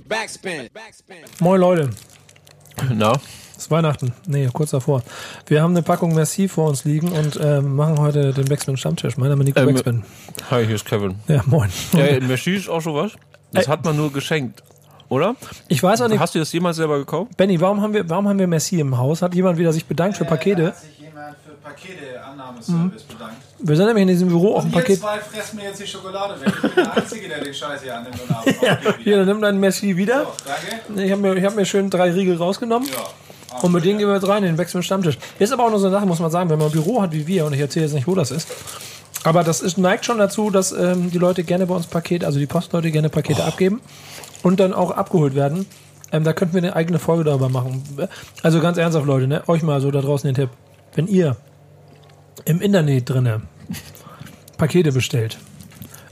Backspin. Moin Leute, Na, es ist Weihnachten. Nee, kurz davor. Wir haben eine Packung Merci vor uns liegen und ähm, machen heute den Backspin Stammtisch. Mein Name ist Nico Ähm, Backspin. hi, hier ist Kevin. Ja, moin. Ja, Merci ist auch schon was. Das hat man nur geschenkt, oder? Ich weiß auch nicht, Hast du das jemals selber gekauft? Benny, warum haben wir, warum haben wir Merci im Haus? Hat jemand wieder sich bedankt für Da Pakete? hat sich jemand für Pakete-Annahmeservice bedankt. Wir sind nämlich in diesem Büro auch ein Und ihr Paket. zwei fressen mir jetzt die Schokolade weg. Ich bin der Einzige, der den Scheiß hier annimmt und. Ja, hier, dann nimm dein Merci wieder. So, danke. Ich habe mir, ich hab mir schön drei Riegel rausgenommen. Ja. Und mit denen gehen wir jetzt rein in den Backspin Stammtisch. Ist aber auch nur so eine Sache, muss man sagen, wenn man ein Büro hat wie wir, und ich erzähle jetzt nicht, wo das ist. Aber das ist, neigt schon dazu, dass ähm, die Leute gerne bei uns Pakete, also die Postleute gerne Pakete abgeben und dann auch abgeholt werden. Ähm, da könnten wir eine eigene Folge darüber machen. Also ganz ernsthaft, Leute, ne? euch mal so da draußen den Tipp. Wenn ihr im Internet drinne Pakete bestellt,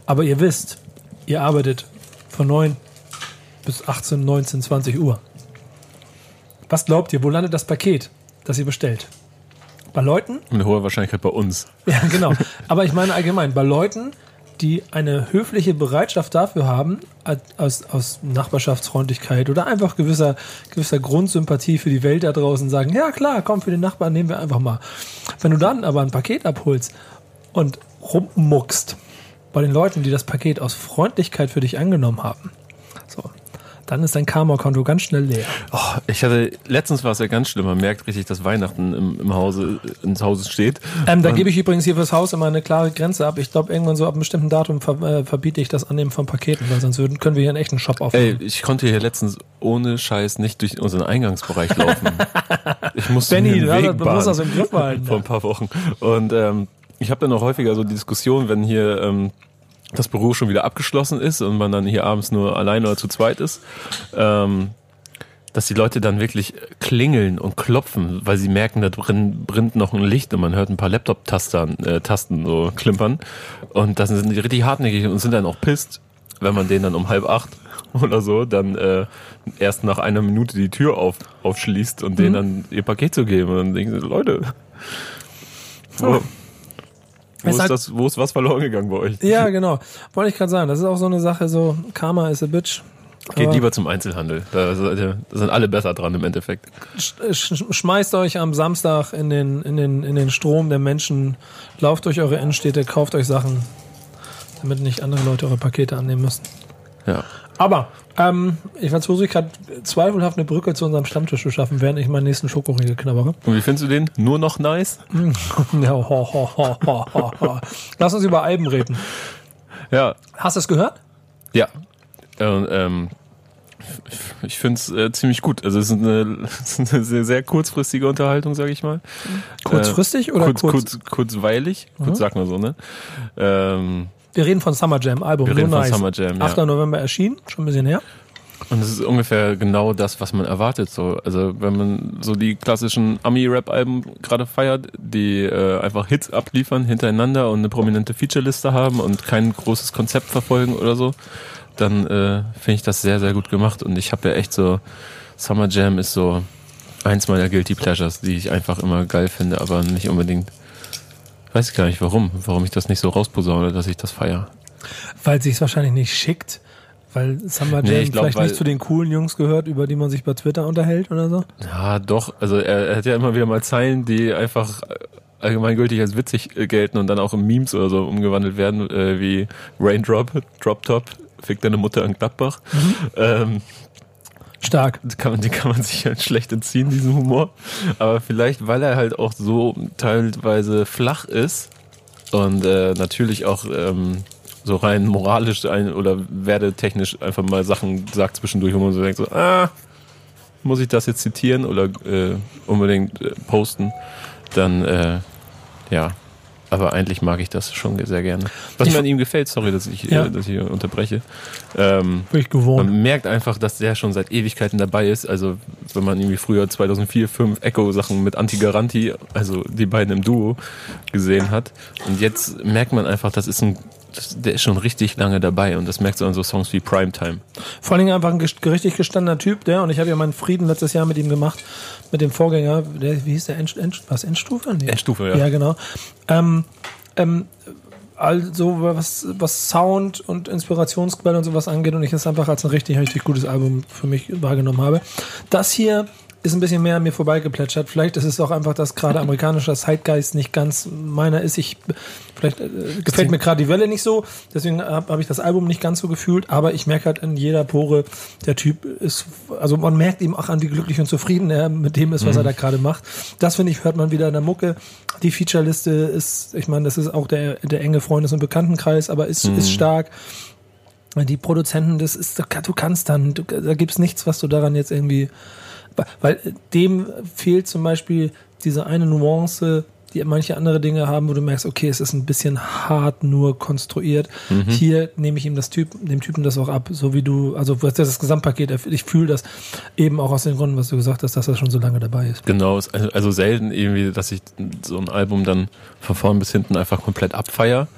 aber ihr wisst, ihr arbeitet von 9 bis 18, 19, 20 Uhr. Was glaubt ihr, wo landet das Paket, das ihr bestellt? Bei Leuten? Mit hoher Wahrscheinlichkeit bei uns. Ja, genau. Aber ich meine allgemein, bei Leuten, die eine höfliche Bereitschaft dafür haben, aus, aus Nachbarschaftsfreundlichkeit oder einfach gewisser, gewisser Grundsympathie für die Welt da draußen sagen, ja klar, komm, für den Nachbarn nehmen wir einfach mal. Wenn du dann aber ein Paket abholst und rummuckst bei den Leuten, die das Paket aus Freundlichkeit für dich angenommen haben, so, dann ist dein Karma-Konto ganz schnell leer. Oh, ich hatte, letztens war es ja ganz schlimm. Man merkt richtig, dass Weihnachten im, im Hause, ins Hause steht. Ähm, da gebe ich übrigens hier fürs Haus immer eine klare Grenze ab. Ich glaube, irgendwann so ab einem bestimmten Datum ver äh, verbiete ich das Annehmen von Paketen, weil sonst würden, können wir hier einen echten Shop aufmachen. Ey, ich konnte hier letztens ohne Scheiß nicht durch unseren Eingangsbereich laufen. Ich musste Benny, mir hast- Weg du musst das bahnen im Griff behalten. vor ein paar Wochen. Und ähm, ich habe dann auch häufiger so die Diskussion, wenn hier ähm, das Büro schon wieder abgeschlossen ist und man dann hier abends nur alleine oder zu zweit ist, ähm, dass die Leute dann wirklich klingeln und klopfen, weil sie merken, da drin brennt noch ein Licht und man hört ein paar Laptop-Tasten äh, Tasten so klimpern. Und das sind die richtig hartnäckig und sind dann auch pisst, wenn man denen dann um halb acht oder so dann äh, erst nach einer Minute die Tür auf, aufschließt und denen dann ihr Paket zu geben. Und dann denken sie, Leute, wo, wo, ist halt- das, wo ist was verloren gegangen bei euch? Ja, genau. Wollte ich gerade sagen. Das ist auch so eine Sache, so Karma is a bitch. Geht Aber lieber zum Einzelhandel. Da, sind alle besser dran im Endeffekt. sch schmeißt euch am Samstag in den, in, den, in den Strom der Menschen, lauft durch eure Innenstädte, kauft euch Sachen, damit nicht andere Leute eure Pakete annehmen müssen. Ja. Aber ähm, ich versuche gerade zweifelhaft eine Brücke zu unserem Stammtisch zu schaffen, während ich meinen nächsten Schokoriegel knabbere. Und wie findest du den? Nur noch nice? Ja, ho, ho, ho, ho, ho. Lass uns über Alben reden. Ja. Hast du es gehört? Ja. Und, ähm, ich finde es äh, ziemlich gut. Also es ist eine, es ist eine sehr, sehr kurzfristige Unterhaltung, sage ich mal. Kurzfristig oder kurz, kurz? kurz, kurzweilig? Kurz sagt man so, ne? Ähm, Wir reden von Summer Jam, Album. Wir reden so von nice. Summer Jam, ja. 8. November erschienen, schon ein bisschen her. Und es ist ungefähr genau das, was man erwartet. So, also wenn man so die klassischen Ami-Rap-Alben gerade feiert, die äh, einfach Hits abliefern hintereinander und eine prominente Featureliste haben und kein großes Konzept verfolgen oder so, dann äh, finde ich das sehr, sehr gut gemacht. Und ich habe ja echt so, Summer Jam ist so eins meiner Guilty Pleasures, die ich einfach immer geil finde, aber nicht unbedingt. Weiß ich gar nicht warum, warum ich das nicht so rausposaune, dass ich das feiere. Weil es sich wahrscheinlich nicht schickt. Weil Jam Nee, glaub, vielleicht nicht zu den coolen Jungs gehört, über die man sich bei Twitter unterhält oder so. Ja, doch. Also er, er hat ja immer wieder mal Zeilen, die einfach allgemeingültig als witzig äh, gelten und dann auch in Memes oder so umgewandelt werden, äh, wie Raindrop, Drop Top, fick deine Mutter in Gladbach. Ähm, Stark. die kann man, kann man sich halt schlecht entziehen, diesen Humor. Aber vielleicht, weil er halt auch so teilweise flach ist und äh, natürlich auch ähm, so rein moralisch ein oder werdetechnisch einfach mal Sachen sagt zwischendurch, wo man so denkt, so, ah, muss ich das jetzt zitieren oder äh, unbedingt äh, posten, dann äh, ja. Aber eigentlich mag ich das schon sehr gerne. Was Ich- mir an ihm gefällt, sorry, dass ich, Ja. äh, dass ich unterbreche. Ähm, Bin ich gewohnt. man merkt einfach, dass der schon seit Ewigkeiten dabei ist. Also, wenn man irgendwie früher 2004, 5 Echo-Sachen mit Anti-Garanti, also die beiden im Duo, gesehen hat. Und jetzt merkt man einfach, das ist ein, das, der ist schon richtig lange dabei. Und das merkt so an so Songs wie Primetime. Vor allen Dingen einfach ein richtig gestandener Typ, der, und ich habe ja meinen Frieden letztes Jahr mit ihm gemacht, mit dem Vorgänger, der, wie hieß der, End, End, was, Endstufe? Nee. Endstufe, ja. Ja, genau. Ähm, ähm, also was, was Sound und Inspirationsquelle und sowas angeht und ich es einfach als ein richtig, richtig gutes Album für mich wahrgenommen habe. Das hier ist ein bisschen mehr an mir vorbeigeplätschert. Vielleicht ist es auch einfach, dass gerade amerikanischer Zeitgeist nicht ganz meiner ist. Ich, vielleicht äh, gefällt mir gerade die Welle nicht so, deswegen habe hab ich das Album nicht ganz so gefühlt, aber ich merke halt in jeder Pore, der Typ ist, also man merkt ihm auch an, wie glücklich und zufrieden er mit dem ist, was Mhm. er da gerade macht. Das finde ich, hört man wieder in der Mucke. Die Featureliste ist, ich meine, das ist auch der, der enge Freundes- und Bekanntenkreis, aber ist, Mhm. ist stark. Die Produzenten, das ist, du kannst dann, du, da gibt's nichts, was du daran jetzt irgendwie, weil dem fehlt zum Beispiel diese eine Nuance, die manche andere Dinge haben, wo du merkst, okay, es ist ein bisschen hart nur konstruiert. Hier nehme ich ihm das Typ, dem Typen das auch ab, so wie du, also was das Gesamtpaket, ich fühle das eben auch aus den Gründen, was du gesagt hast, dass er schon so lange dabei ist. Genau, also, also selten irgendwie, dass ich so ein Album dann von vorn bis hinten einfach komplett abfeier.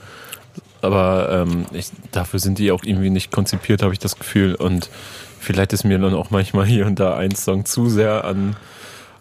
Aber ähm, ich, dafür sind die auch irgendwie nicht konzipiert, habe ich das Gefühl. Und vielleicht ist mir dann auch manchmal hier und da ein Song zu sehr an,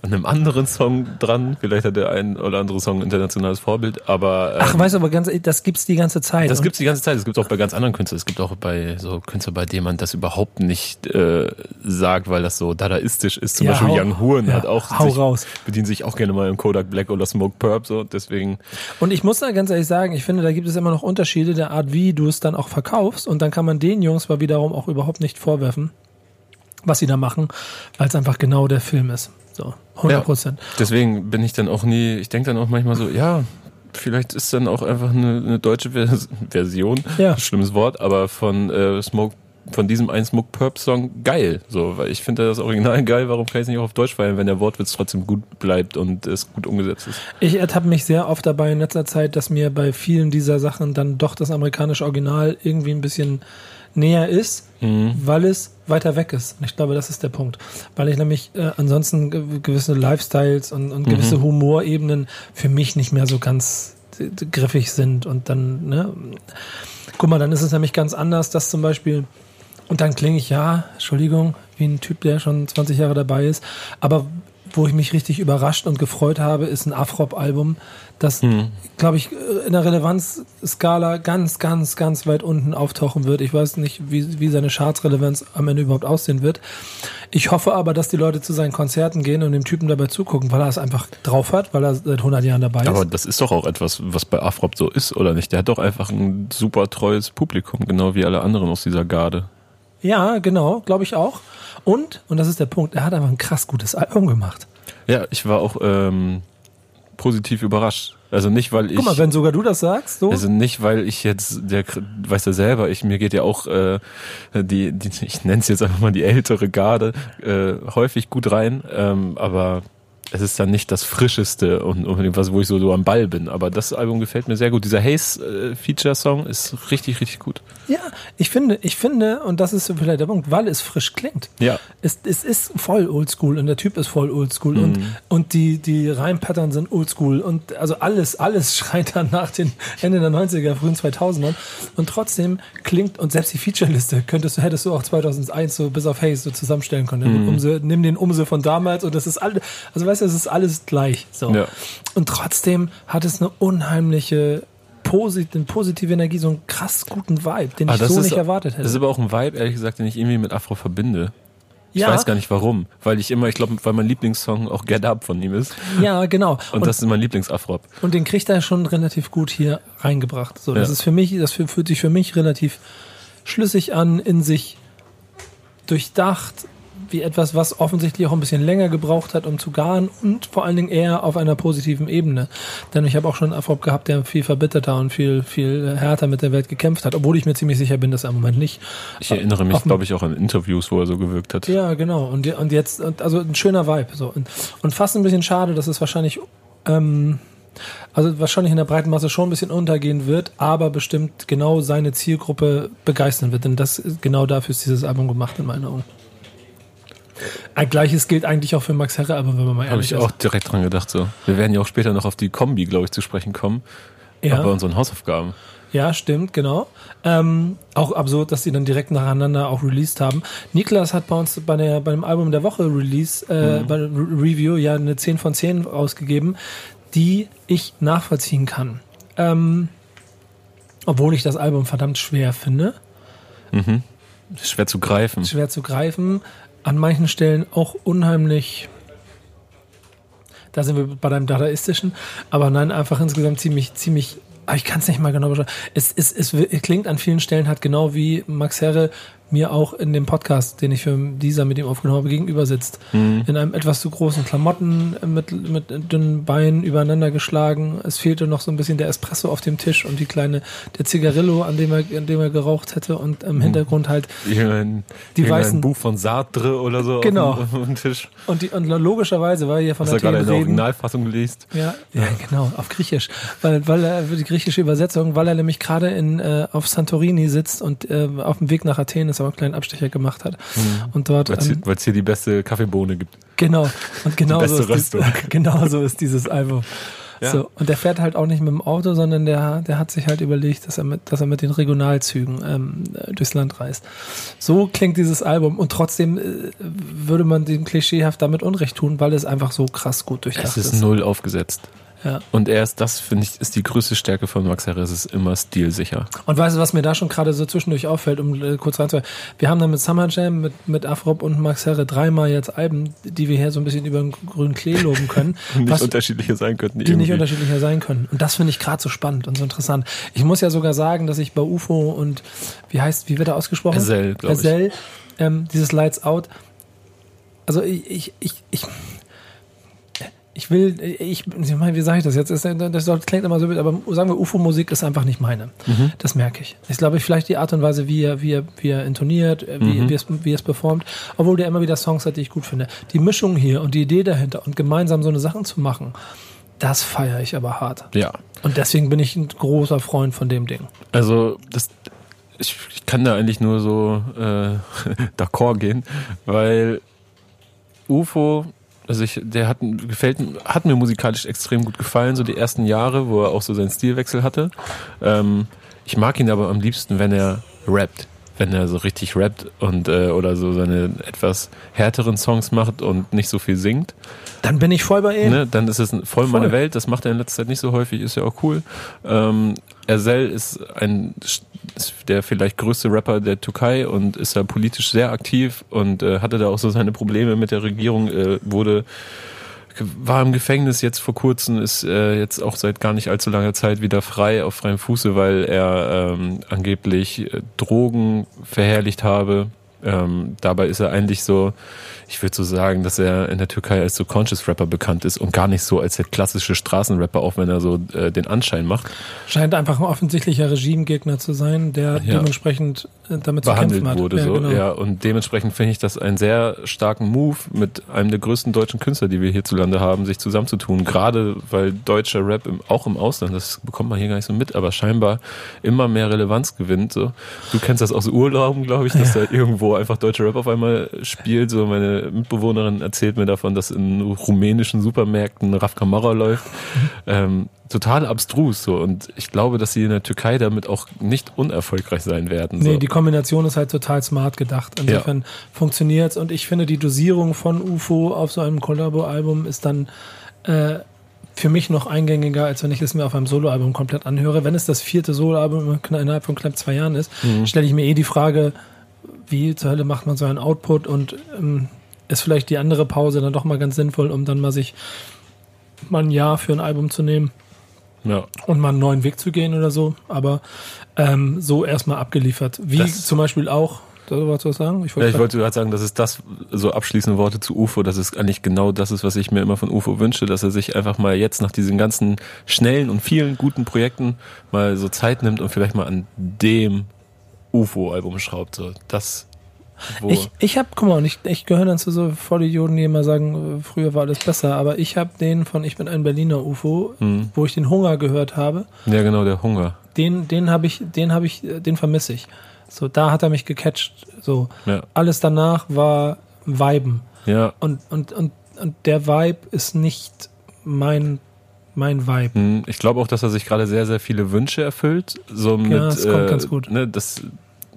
an einem anderen Song dran. Vielleicht hat der ein oder andere Song ein internationales Vorbild, aber ähm, Ach, weißt du, aber ganz, das gibt's die ganze Zeit. das gibt's die ganze Zeit. Es gibt auch bei ganz anderen Künstlern. Es gibt auch bei so Künstlern, bei denen man das überhaupt nicht äh, sagt, weil das so dadaistisch ist. Zum Ja, Beispiel hau- Young Horn ja, hat auch hau sich, raus. bedient sich auch gerne mal im Kodak Black oder Smoke Purp. So deswegen. Und ich muss da ganz ehrlich sagen, ich finde, da gibt es immer noch Unterschiede der Art, wie du es dann auch verkaufst. Und dann kann man den Jungs aber wiederum auch überhaupt nicht vorwerfen, was sie da machen, weil es einfach genau der Film ist. So, 100 Prozent. Deswegen bin ich dann auch nie. Ich denke dann auch manchmal so, ja. Vielleicht ist dann auch einfach eine, eine deutsche Vers Version, Ja. schlimmes Wort, aber von äh, Smoke, von diesem einen Smoke Purp Song geil. So, weil ich finde das Original geil. Warum kann ich es nicht auch auf Deutsch feiern, wenn der Wortwitz trotzdem gut bleibt und es gut umgesetzt ist? Ich ertappe mich sehr oft dabei in letzter Zeit, dass mir bei vielen dieser Sachen dann doch das amerikanische Original irgendwie ein bisschen näher ist, weil es weiter weg ist. Und ich glaube, das ist der Punkt. Weil ich nämlich äh, ansonsten ge gewisse Lifestyles und, und gewisse Humorebenen für mich nicht mehr so ganz äh, griffig sind. Und dann, ne, guck mal, dann ist es nämlich ganz anders, dass zum Beispiel, und dann klinge ich ja, Entschuldigung, wie ein Typ, der schon 20 Jahre dabei ist, aber wo ich mich richtig überrascht und gefreut habe, ist ein Afrop-Album, das, glaube ich, in der Relevanzskala ganz, ganz, ganz weit unten auftauchen wird. Ich weiß nicht, wie, wie seine Charts-Relevanz am Ende überhaupt aussehen wird. Ich hoffe aber, dass die Leute zu seinen Konzerten gehen und dem Typen dabei zugucken, weil er es einfach drauf hat, weil er seit 100 Jahren dabei ist. Aber das ist doch auch etwas, was bei Afrop so ist, oder nicht? Der hat doch einfach ein super treues Publikum, genau wie alle anderen aus dieser Garde. Ja, genau, glaube ich auch. Und, und das ist der Punkt, er hat einfach ein krass gutes Album gemacht. Ja, ich war auch ähm, positiv überrascht. Also nicht, weil ich. Guck mal, wenn sogar du das sagst, so. also nicht, weil ich jetzt, der weiß ja selber, ich mir geht ja auch äh, die, die ich nenne es jetzt einfach mal die ältere Garde äh, häufig gut rein, ähm, aber es ist dann nicht das frischeste und unbedingt was, wo ich so, so am Ball bin. Aber das Album gefällt mir sehr gut. Dieser Haze-Feature-Song ist richtig, richtig gut. Ja, ich finde, ich finde, und das ist vielleicht der Punkt, weil es frisch klingt. Ja. Es, es ist voll oldschool und der Typ ist voll oldschool und, und die, die Reimpattern sind oldschool und also alles, alles schreit dann nach den Ende der 90er, frühen 2000ern und trotzdem klingt und selbst die Featureliste könntest du, hättest du auch 2001 so bis auf Haze so zusammenstellen können. Umse, nimm den Umse von damals und das ist alles, also weißt du, es ist alles gleich, so. Ja. Und trotzdem hat es eine unheimliche posit eine positive Energie, so einen krass guten Vibe, den Ah, ich so ist, nicht erwartet hätte. Das ist aber auch ein Vibe, ehrlich gesagt, den ich irgendwie mit Afro verbinde. Ich Ja. weiß gar nicht warum. Weil ich immer, ich glaube, weil mein Lieblingssong auch Get Up von ihm ist. Ja, genau. Und, Und, das ist mein Lieblingsafro. und den kriegt er schon relativ gut hier reingebracht. So, das Ja. ist für mich, das fü- fühlt sich für mich relativ schlüssig an, in sich durchdacht, wie etwas, was offensichtlich auch ein bisschen länger gebraucht hat, um zu garen und vor allen Dingen eher auf einer positiven Ebene. Denn ich habe auch schon einen Afrop gehabt, der viel verbitterter und viel, viel härter mit der Welt gekämpft hat, obwohl ich mir ziemlich sicher bin, dass er im Moment nicht. Ich erinnere mich, glaube ich, auch an Interviews, wo er so gewirkt hat. Ja, genau. Und, und jetzt, also ein schöner Vibe. So. Und, und fast ein bisschen schade, dass es wahrscheinlich, ähm, also wahrscheinlich in der breiten Masse schon ein bisschen untergehen wird, aber bestimmt genau seine Zielgruppe begeistern wird. Denn das genau dafür ist dieses Album gemacht, in meinen Augen. Ein Gleiches gilt eigentlich auch für Max Herre, aber wenn man mal Habe ehrlich ich auch direkt dran gedacht. So. Wir werden ja auch später noch auf die Kombi, glaube ich, zu sprechen kommen. ist. Auch bei Ja, unseren Hausaufgaben. ja, stimmt, genau. Ähm, auch absurd, dass sie dann direkt nacheinander auch released haben. Niklas hat bei uns bei, der, bei dem Album der Woche Release, äh, bei der Re Review ja eine 10 von 10 ausgegeben, die ich nachvollziehen kann. Ähm, Obwohl ich das Album verdammt schwer finde. Ist schwer zu greifen. schwer zu greifen. An manchen Stellen auch unheimlich. Da sind wir bei deinem Dadaistischen, aber nein, einfach insgesamt ziemlich, ziemlich. Aber ich kann es nicht mal genau beschreiben. Es, es, es, es klingt an vielen Stellen halt genau wie Max Herre mir auch in dem Podcast, den ich für dieser mit ihm aufgenommen habe, gegenüber sitzt. In einem etwas zu großen Klamotten mit, mit dünnen Beinen übereinander geschlagen. Es fehlte noch so ein bisschen der Espresso auf dem Tisch und die kleine, der Zigarillo, an dem er, an dem er geraucht hätte und im Hintergrund halt Irgendein, Die irgendein weißen- Buch von Sartre oder so Genau. auf, dem, auf dem Tisch. Und, die, und logischerweise, weil hier von Was der er gerade in der Originalfassung liest. ja, ja, genau, auf Griechisch. Weil, weil er, die griechische Übersetzung, weil er nämlich gerade in, äh, auf Santorini sitzt und äh, auf dem Weg nach Athen ist, aber einen kleinen Abstecher gemacht hat. Und dort, Weil es hier, ähm, hier die beste Kaffeebohne gibt. genau, und genau beste so, ist Röstung. genau so ist dieses Album. Ja. So, und der fährt halt auch nicht mit dem Auto, sondern der, der hat sich halt überlegt, dass er mit, dass er mit den Regionalzügen ähm, äh, durchs Land reist. So klingt dieses Album und trotzdem äh, würde man dem klischeehaft damit Unrecht tun, weil es einfach so krass gut durchdacht Es ist null aufgesetzt. Ja. Und er ist, das finde ich, ist die größte Stärke von Max Herre. Es ist immer stilsicher. Und weißt du, was mir da schon gerade so zwischendurch auffällt, um äh, kurz reinzuhören? Wir haben dann mit Summer Jam, mit, mit Afrop und Max Herre dreimal jetzt Alben, die wir hier so ein bisschen über den grünen Klee loben können, Nicht was, unterschiedliche sein könnten. die nicht irgendwie. unterschiedlicher sein können. Und das finde ich gerade so spannend und so interessant. Ich muss ja sogar sagen, dass ich bei UFO und, wie heißt, wie wird er ausgesprochen? Ezel, glaub ich. Ezel, ähm, dieses Lights Out. Also ich, ich, ich, ich ich will, ich, ich meine, wie sage ich das jetzt? Das, klingt immer so, wild, aber sagen wir, UFO-Musik ist einfach nicht meine. Mhm. Das merke ich. Ich glaube, vielleicht die Art und Weise, wie er, wie er, wie er intoniert, wie, Mhm. wie, es, wie er es performt, obwohl der immer wieder Songs hat, die ich gut finde. Die Mischung hier und die Idee dahinter und gemeinsam so eine Sachen zu machen, das feiere ich aber hart. Ja. Und deswegen bin ich ein großer Freund von dem Ding. Also, das, ich, ich kann da eigentlich nur so äh, d'accord gehen, weil UFO, also ich, der hat, gefällt, hat mir musikalisch extrem gut gefallen, so die ersten Jahre, wo er auch so seinen Stilwechsel hatte. Ähm, ich mag ihn aber am liebsten, wenn er rappt. Wenn er so richtig rappt und äh, oder so seine etwas härteren Songs macht und nicht so viel singt. Dann bin ich voll bei ihm. Ne, dann ist es voll, meine Voll. Welt. Das macht er in letzter Zeit nicht so häufig, ist ja auch cool. Ähm, Ersel ist ein ist der vielleicht größte Rapper der Türkei und ist da politisch sehr aktiv und äh, hatte da auch so seine Probleme mit der Regierung, äh, wurde war im Gefängnis jetzt vor kurzem, ist äh, jetzt auch seit gar nicht allzu langer Zeit wieder frei auf freiem Fuße, weil er ähm, angeblich äh, Drogen verherrlicht habe. Ähm, dabei ist er eigentlich so, ich würde so sagen, dass er in der Türkei als so Conscious Rapper bekannt ist und gar nicht so als der klassische Straßenrapper, auch wenn er so äh, den Anschein macht. Scheint einfach ein offensichtlicher Regimegegner zu sein, der Ja. dementsprechend äh, damit zu behandelt kämpfen hat. wurde. so. genau. Ja, und dementsprechend finde ich das einen sehr starken Move, mit einem der größten deutschen Künstler, die wir hierzulande haben, sich zusammenzutun. Gerade weil deutscher Rap im, auch im Ausland, das bekommt man hier gar nicht so mit, aber scheinbar immer mehr Relevanz gewinnt. So. Du kennst das aus Urlauben, glaube ich, dass da irgendwo einfach deutscher Rap auf einmal spielt. So meine Mitbewohnerin erzählt mir davon, dass in rumänischen Supermärkten Raf Kamara läuft. Ähm, total abstrus so und ich glaube, dass sie in der Türkei damit auch nicht unerfolgreich sein werden. Nee, so. die Kombination ist halt total smart gedacht. Insofern funktioniert's und ich finde die Dosierung von UFO auf so einem Collabo-Album ist dann äh, für mich noch eingängiger, als wenn ich es mir auf einem Soloalbum komplett anhöre. Wenn es das vierte Soloalbum innerhalb von knapp zwei Jahren ist, Mhm. stelle ich mir eh die Frage, wie zur Hölle macht man so einen Output und ähm, ist vielleicht die andere Pause dann doch mal ganz sinnvoll, um dann mal sich mal ein Jahr für ein Album zu nehmen ja. und mal einen neuen Weg zu gehen oder so, aber ähm, so erstmal abgeliefert. Wie Das- zum Beispiel auch, da wolltest du was sagen? Ja, ich wollte gerade sagen, das ist das, so abschließende Worte zu UFO, dass es eigentlich genau das ist, was ich mir immer von UFO wünsche, dass er sich einfach mal jetzt nach diesen ganzen schnellen und vielen guten Projekten mal so Zeit nimmt und vielleicht mal an dem UFO-Album schraubt. So, das, wo, Ich, ich habe, guck mal, ich, ich gehöre dann zu so Vollidioten, die immer sagen, äh, früher war alles besser, aber ich habe den von Ich bin ein Berliner UFO, Hm. wo ich den Hunger gehört habe, ja genau, der Hunger. den, den habe ich, den habe ich, äh, den vermisse ich. So, da hat er mich gecatcht. So, Ja, alles danach war Viben. ja. Und, und, und, und der Vibe ist nicht mein, mein Vibe. Hm, Ich glaube auch, dass er sich gerade sehr, sehr viele Wünsche erfüllt. So mit, das kommt äh, ganz gut. Ne, das,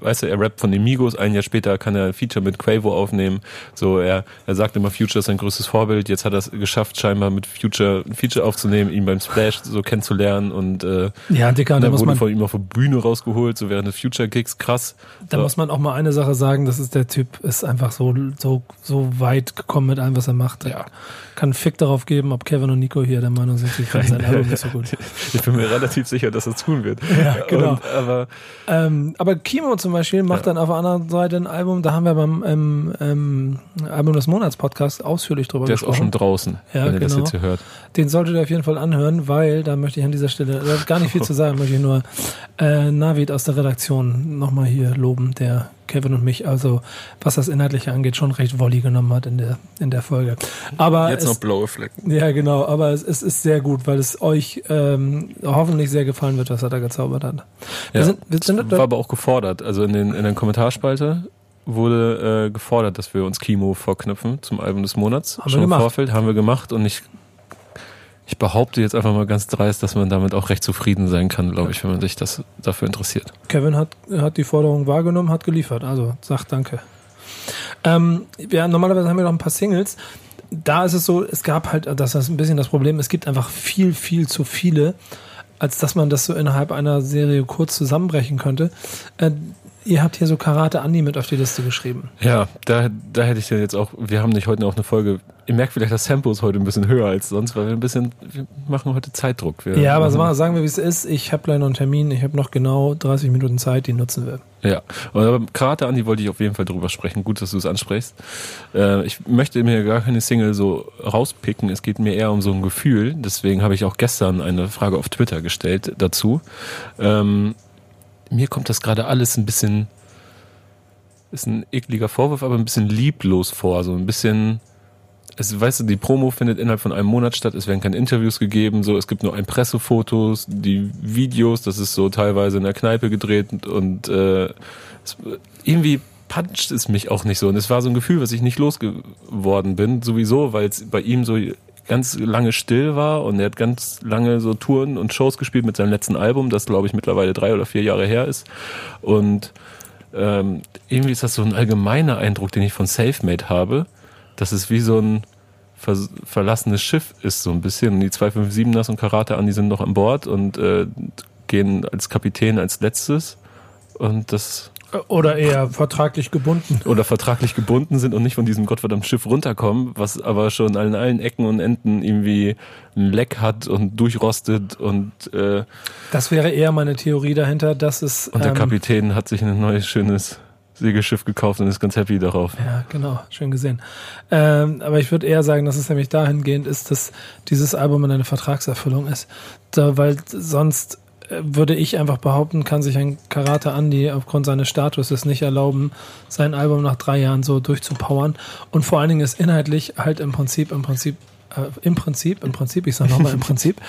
weißt du, er rappt von den Migos, ein Jahr später kann er ein Feature mit Quavo aufnehmen. So, er, er sagt immer, Future ist sein größtes Vorbild. Jetzt hat er es geschafft, scheinbar mit Future ein Feature aufzunehmen, ihn beim Splash so kennenzulernen und äh, Ja, Dicker, da wurde man, von ihm auf der Bühne rausgeholt, so während des Future-Gigs. Krass. da So. muss man auch mal eine Sache sagen, das ist der Typ, ist einfach so, so, so weit gekommen mit allem, was er macht. Ja. Kann einen Fick darauf geben, ob Kevin und Nico hier der Meinung sind, sie finden sein Album nicht so gut. Ich bin mir relativ sicher, dass er es tun wird. Ja, genau. Und, aber Ähm, aber Kimo zum Beispiel macht Ja. dann auf der anderen Seite ein Album, da haben wir beim ähm, ähm, Album des Monats Podcast ausführlich drüber der ist auch gesprochen. schon draußen, Ja, wenn ihr das genau. jetzt hier hört. Den solltet ihr auf jeden Fall anhören, weil da möchte ich an dieser Stelle gar nicht viel zu sagen, möchte ich nur äh, Navid aus der Redaktion nochmal hier loben, der Kevin und mich, also was das Inhaltliche angeht, schon recht Wolli genommen hat in der, in der Folge. Aber Jetzt es, noch blaue Flecken. ja, genau, aber es, es ist sehr gut, weil es euch ähm, hoffentlich sehr gefallen wird, was er da gezaubert hat. Wir Ja, sind, wir sind war aber auch gefordert. Also in den in der Kommentarspalte wurde äh, gefordert, dass wir uns Kimo vorknüpfen zum Album des Monats. Haben wir Schon im gemacht. Vorfeld haben wir gemacht und ich ich behaupte jetzt einfach mal ganz dreist, dass man damit auch recht zufrieden sein kann, glaube ich, wenn man sich das dafür interessiert. Kevin hat, hat die Forderung wahrgenommen, hat geliefert. Also sagt danke. Ähm, ja, normalerweise haben wir noch ein paar Singles. Da ist es so, es gab halt, das ist ein bisschen das Problem, es gibt einfach viel, viel zu viele, als dass man das so innerhalb einer Serie kurz zusammenbrechen könnte. Äh, ihr habt hier so Karate Andi mit auf die Liste geschrieben. Ja, da, da hätte ich ja jetzt auch, wir haben nicht heute auch eine Folge, ihr merkt vielleicht, das Tempo ist heute ein bisschen höher als sonst, weil wir ein bisschen, wir machen heute Zeitdruck. Wir Ja, aber machen, sagen wir, wie es ist. Ich habe gleich noch einen Termin, ich habe noch genau 30 Minuten Zeit, die nutzen wir. Ja, und aber Karate Andi wollte ich auf jeden Fall drüber sprechen. Gut, dass du es ansprichst. Äh, ich möchte mir gar keine Single so rauspicken. Es geht mir eher um so ein Gefühl. Deswegen habe ich auch gestern eine Frage auf Twitter gestellt dazu. Ähm, mir kommt das gerade alles ein bisschen, ist ein ekliger Vorwurf, aber ein bisschen lieblos vor. So ein bisschen, es, weißt du, die Promo findet innerhalb von einem Monat statt. Es werden keine Interviews gegeben. So, es gibt nur ein Pressefotos, die Videos. Das ist so teilweise in der Kneipe gedreht und äh, es, irgendwie puncht es mich auch nicht so. Und es war so ein Gefühl, was ich nicht losgeworden bin. Sowieso, weil es bei ihm so ganz lange still war und er hat ganz lange so Touren und Shows gespielt mit seinem letzten Album, das glaube ich mittlerweile drei oder vier Jahre her ist. Und ähm, irgendwie ist das so ein allgemeiner Eindruck, den ich von Selfmade habe, dass es wie so ein ver verlassenes Schiff ist, so ein bisschen. Und die 257ers und Karate an, die sind noch an Bord und äh, gehen als Kapitän als letztes. Und das Oder eher vertraglich gebunden. oder vertraglich gebunden sind und nicht von diesem gottverdammten Schiff runterkommen, was aber schon an allen Ecken und Enden irgendwie ein Leck hat und durchrostet und, äh, Das wäre eher meine Theorie dahinter, dass es. und der ähm, Kapitän hat sich ein neues schönes Segelschiff gekauft und ist ganz happy darauf. Ja, genau, schön gesehen. Ähm, aber ich würde eher sagen, dass es nämlich dahingehend ist, dass dieses Album eine Vertragserfüllung ist. Da, weil sonst äh, würde ich einfach behaupten, kann sich ein Karate Andy aufgrund seines Status nicht erlauben, sein Album nach drei Jahren so durchzupowern. Und vor allen Dingen ist inhaltlich halt im Prinzip, im Prinzip, äh, im Prinzip, im Prinzip, ich sag nochmal im Prinzip,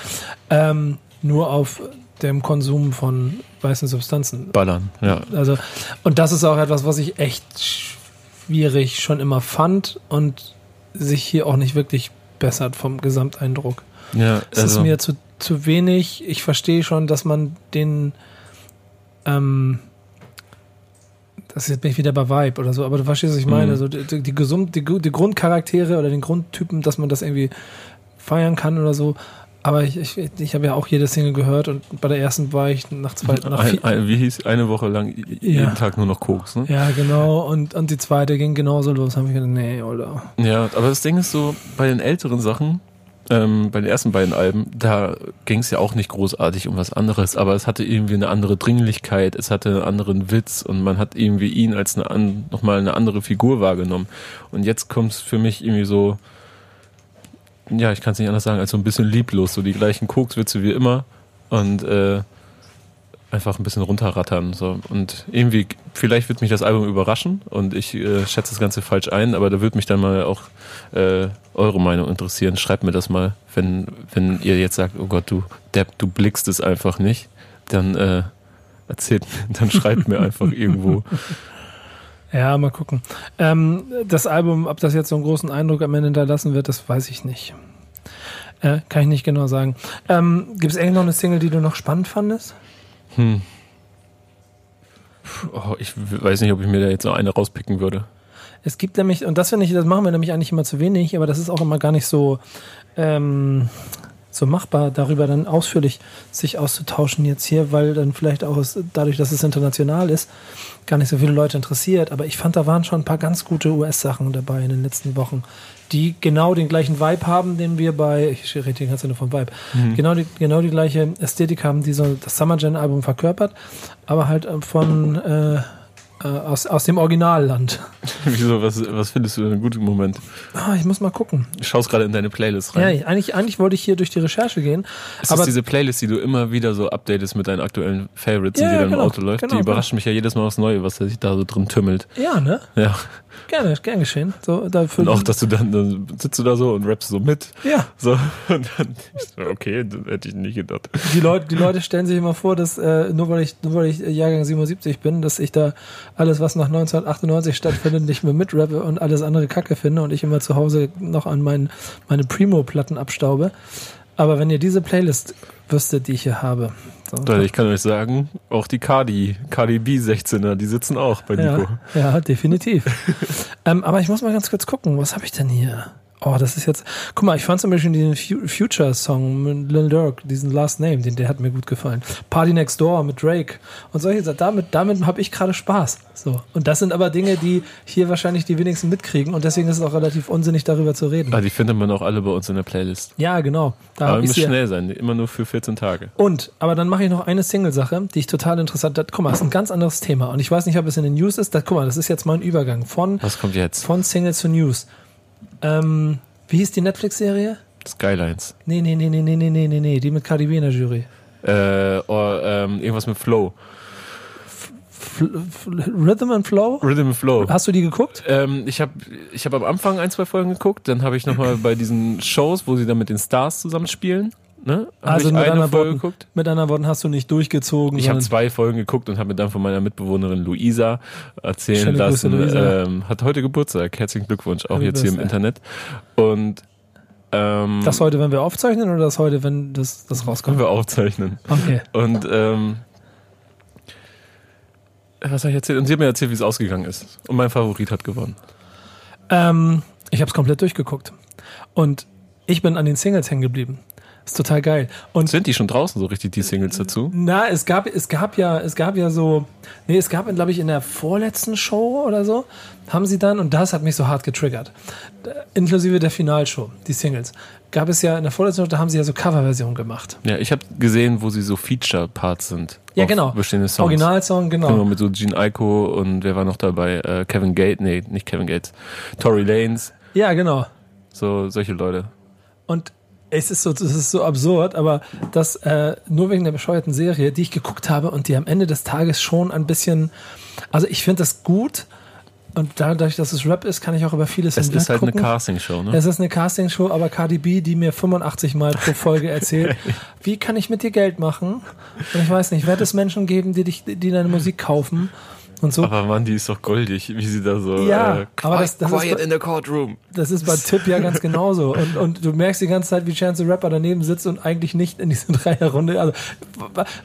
ähm, nur auf dem Konsum von weißen Substanzen Ballern, ja. also, und das ist auch etwas, was ich echt schwierig schon immer fand und sich hier auch nicht wirklich bessert vom Gesamteindruck. Ja, Es ist also, mir zu, zu wenig. Ich verstehe schon, dass man den, ähm, das ist jetzt bin ich wieder bei Vibe oder so, aber du verstehst, was ich meine. Mhm. So die, die, die, gesund, die, die Grundcharaktere oder den Grundtypen, dass man das irgendwie feiern kann oder so. Aber ich, ich, ich habe ja auch jede Single gehört und bei der ersten war ich nach zwei, nach ein, ein, wie hieß, eine Woche lang jeden Ja. Tag nur noch Koks, ne? Ja, genau. Und, und die zweite ging genauso los. Haben wir gedacht, nee, oder? Ja, aber das Ding ist so, bei den älteren Sachen, ähm, bei den ersten beiden Alben, da ging es ja auch nicht großartig um was anderes, aber es hatte irgendwie eine andere Dringlichkeit, es hatte einen anderen Witz und man hat irgendwie ihn als eine an, nochmal eine andere Figur wahrgenommen. Und jetzt kommt es für mich irgendwie so, ja, ich kann es nicht anders sagen, als so ein bisschen lieblos, so die gleichen Kokswitze wie immer und äh, einfach ein bisschen runterrattern. So. Und irgendwie, vielleicht wird mich das Album überraschen und ich äh, schätze das Ganze falsch ein, aber da würde mich dann mal auch äh, eure Meinung interessieren. Schreibt mir das mal, wenn, wenn ihr jetzt sagt, oh Gott, du Depp, du blickst es einfach nicht, dann äh, erzählt, dann schreibt mir einfach irgendwo. Ja, mal gucken. Ähm, das Album, ob das jetzt so einen großen Eindruck am Ende hinterlassen wird, das weiß ich nicht. Äh, kann ich nicht genau sagen. Ähm, Gibt es eigentlich noch eine Single, die du noch spannend fandest? Hm. Oh, ich weiß nicht, ob ich mir da jetzt noch eine rauspicken würde. Es gibt nämlich, und das finde ich, das machen wir nämlich eigentlich immer zu wenig, aber das ist auch immer gar nicht so, ähm, so machbar, darüber dann ausführlich sich auszutauschen jetzt hier, weil dann vielleicht auch es, dadurch, dass es international ist, gar nicht so viele Leute interessiert. Aber ich fand, da waren schon ein paar ganz gute US-Sachen dabei in den letzten Wochen, die genau den gleichen Vibe haben, den wir bei, ich rede hier ganz nur vom Vibe, genau, die, genau die gleiche Ästhetik haben, die so das Summer Gen Album verkörpert, aber halt äh, von, äh, äh, aus, aus dem Originalland. Wieso, was, was findest du in einem guten Moment? Ah, ich muss mal gucken. Du schaust gerade in deine Playlist Ja, rein. ich, eigentlich, eigentlich wollte ich hier durch die Recherche gehen. Ist aber das diese Playlist, die du immer wieder so updatest mit deinen aktuellen Favorites, Ja, die ja, dann im genau. Auto läuft? Genau, die genau. überraschen mich ja jedes Mal aufs Neue, was sich da so drin tümmelt. ja, ne? Ja. Gerne, gern geschehen. So, dafür, Und auch, dass du dann, dann sitzt du da so und rappst so mit. ja, So, und dann, okay, das hätte ich nicht gedacht. die Leute, die Leute stellen sich immer vor, dass äh, nur weil ich, nur weil ich äh, Jahrgang 77 bin, dass ich da alles, was nach 1998 stattfindet, nicht mehr mitrappe und alles andere Kacke finde und ich immer zu Hause noch an meinen, meine Primo-Platten abstaube. Aber wenn ihr diese Playlist wüsstet, die ich hier habe, so, ich kann euch sagen, auch die Cardi, Cardi B 16er, die sitzen auch bei Nico. Ja, ja definitiv. ähm, aber ich muss mal ganz kurz gucken, was habe ich denn hier? Oh, das ist jetzt. Guck mal, ich fand zum Beispiel diesen Fu- Future-Song mit Lil Durk, diesen Last Name, den, der hat mir gut gefallen. Party Next Door mit Drake und solche Sachen. Damit, damit habe ich gerade Spaß. So. Und das sind aber Dinge, die hier wahrscheinlich die wenigsten mitkriegen und deswegen ist es auch relativ unsinnig, darüber zu reden. Ah, die findet man auch alle bei uns in der Playlist. Ja, genau. Da Aber sie- schnell sein, immer nur für 14 Tage. Und, aber dann mache ich noch eine Single-Sache, die ich total interessant hat. Guck mal, das ist ein ganz anderes Thema. Und ich weiß nicht, ob es in den News ist. Da, guck mal, das ist jetzt mein Übergang von Was kommt jetzt? Von Single zu News. Ähm, wie hieß die Netflix-Serie? Skylines. Nee, nee, nee, nee, nee, nee, nee, nee, die mit Cardi B in der Jury. Äh, or, ähm, irgendwas mit Flow. Rhythm and Flow? Rhythm and Flow. Hast du die geguckt? Ähm, ich habe ich hab am Anfang ein, zwei Folgen geguckt, dann habe ich nochmal bei diesen Shows, wo sie dann mit den Stars zusammenspielen, ne? Hab Also mit eine anderen, Folge Worten, mit anderen Worten hast du nicht durchgezogen. Ich habe zwei Folgen geguckt und habe mir dann von meiner Mitbewohnerin Luisa erzählen Schöne lassen. Luisa. Ähm, hat heute Geburtstag. Herzlichen Glückwunsch, auch Happy jetzt hier im. Internet. Und ähm, Das heute, wenn wir aufzeichnen oder das heute, wenn das, das rauskommt? wir aufzeichnen. Okay. Und ähm, was habe ich erzählt? Und sie hat mir erzählt, wie es ausgegangen ist. Und mein Favorit hat gewonnen. Ähm, ich habe es komplett durchgeguckt. Und ich bin an den Singles hängen geblieben. Ist total geil. Und Sind die schon draußen so richtig, die Singles dazu? Na, es gab, es gab ja, es gab ja so, nee, es gab, glaube ich, in der vorletzten Show oder so, haben sie dann, und das hat mich so hart getriggert, inklusive der Finalshow, die Singles, gab es ja in der vorletzten Show, da haben sie ja so Coverversionen gemacht. Ja, ich habe gesehen, wo sie so Feature-Parts sind. Ja, genau. Bestehende Songs. Originalsong, Genau, genau. mit so Gene Aiko und wer war noch dabei? Äh, Kevin Gates, nee, nicht Kevin Gates. Tory Lanes, Ja, genau. so solche Leute. Und es ist so, es ist so absurd, aber das äh, nur wegen der bescheuerten Serie, die ich geguckt habe und die am Ende des Tages schon ein bisschen, also ich finde das gut und dadurch, dass es Rap ist, kann ich auch über vieles Es ist halt eine hinweggucken. Castingshow, ne? Es ist eine Castingshow, aber Cardi B, die mir 85 Mal pro Folge erzählt, wie kann ich mit dir Geld machen? Und ich weiß nicht, wird es Menschen geben, die dich, die deine Musik kaufen und so? Aber Mann, die ist doch goldig, wie sie da so. Ja, äh, aber das- das ist quiet bei- in the courtroom. Das ist bei Tipp ja ganz genauso. Und, und du merkst die ganze Zeit, wie Chance the Rapper daneben sitzt und eigentlich nicht in diese Dreierrunde. Also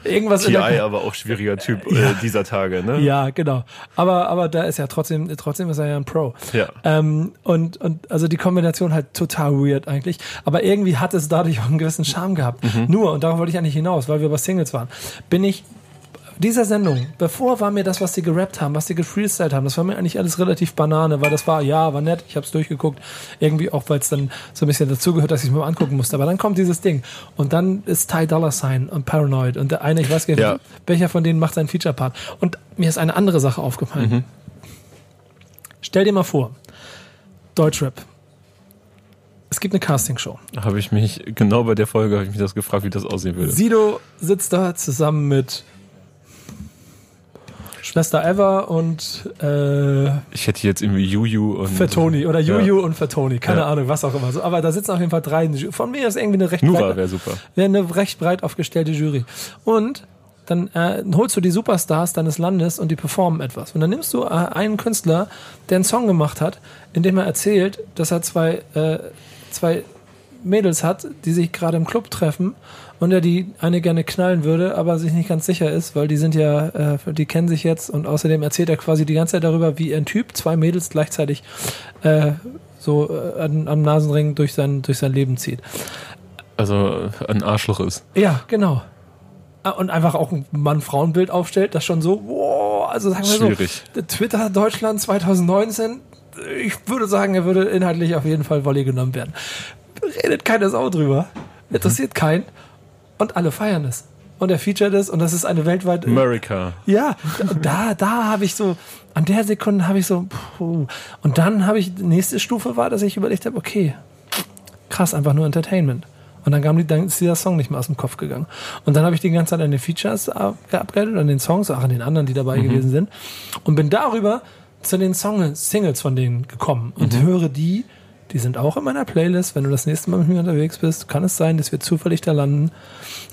irgendwas in TI, der aber auch schwieriger Typ äh, dieser Tage, ne? Ja, genau. Aber, aber da ist ja trotzdem, trotzdem ist er ja ein Pro. Ja. Ähm, und, und also die Kombination halt total weird eigentlich. Aber irgendwie hat es dadurch auch einen gewissen Charme gehabt. Nur, und darauf wollte ich eigentlich hinaus, weil wir bei Singles waren, bin ich dieser Sendung, bevor war mir das, was die gerappt haben, was die gefreestylt haben, das war mir eigentlich alles relativ Banane, weil das war, ja, war nett, ich habe es durchgeguckt, irgendwie auch, weil es dann so ein bisschen dazugehört, dass ich es mir mal angucken musste. Aber dann kommt dieses Ding und dann ist Ty Dollar Sign und Paranoid und der eine, ich weiß gar nicht, Ja. welcher von denen macht seinen Feature-Part. Und mir ist eine andere Sache aufgefallen. Stell dir mal vor, Deutschrap. Es gibt eine Castingshow. Habe ich mich, genau bei der Folge habe ich mich das gefragt, wie das aussehen würde. Sido sitzt da zusammen mit Schwester Eva und äh, Ich hätte jetzt irgendwie Juju und. Fatoni oder Ja. Juju und Fatoni, keine Ja. Ahnung, was auch immer. So, aber da sitzen auf jeden Fall drei. Von mir ist irgendwie eine recht Nura breit, wäre super. wäre eine recht breit aufgestellte Jury. Und dann äh, holst du die Superstars deines Landes und die performen etwas. Und dann nimmst du äh, einen Künstler, der einen Song gemacht hat, in dem er erzählt, dass er zwei, äh, zwei Mädels hat, die sich gerade im Club treffen und er die eine gerne knallen würde, aber sich nicht ganz sicher ist, weil die sind ja, äh, die kennen sich jetzt und außerdem erzählt er quasi die ganze Zeit darüber, wie ein Typ zwei Mädels gleichzeitig äh, so äh, an, am Nasenring durch sein, durch sein Leben zieht. Also ein Arschloch ist. Ja, genau. Ah, Und einfach auch ein Mann-Frauen-Bild aufstellt, das schon so, wow, also sagen wir Schwierig. so, Twitter Deutschland 2019, ich würde sagen, er würde inhaltlich auf jeden Fall Volley genommen werden. Redet keine Sau drüber. Interessiert keinen. Und alle feiern es. Und er featuret es und das ist eine weltweit. America. Ja, da, da habe ich so, an der Sekunde habe ich so, puh. und dann habe ich, die nächste Stufe war, dass ich überlegt habe, okay, krass, einfach nur Entertainment. Und dann, kam die, dann ist dieser Song nicht mehr aus dem Kopf gegangen. Und dann habe ich die ganze Zeit an den Features ab- geupgradet, an den Songs, auch an den anderen, die dabei gewesen sind. Und bin darüber zu den Song Singles von denen gekommen und höre die, die sind auch in meiner Playlist. Wenn du das nächste Mal mit mir unterwegs bist, kann es sein, dass wir zufällig da landen.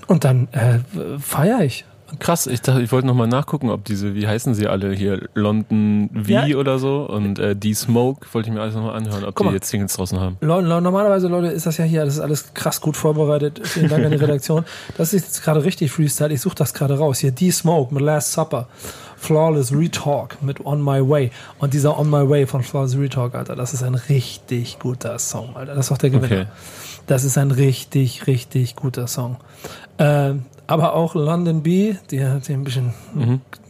Und dann äh, feiere ich. Krass, ich dachte, ich wollte nochmal nachgucken, ob diese, wie heißen sie alle hier, London V Ja. oder so und äh, D-Smoke, wollte ich mir alles nochmal anhören, ob Guck die mal. jetzt Singles draußen haben. Normalerweise, Leute, ist das ja hier, das ist alles krass gut vorbereitet. Vielen Dank an die Redaktion. Das ist jetzt gerade richtig Freestyle. Ich suche das gerade raus. Hier, D-Smoke mit Last Supper. Flawless Retalk mit On My Way. Und dieser On My Way von Flawless Retalk, Alter, das ist ein richtig guter Song, Alter. Das ist doch der Gewinner. Okay. Das ist ein richtig, richtig guter Song. Ähm, aber auch London B, die, die ein bisschen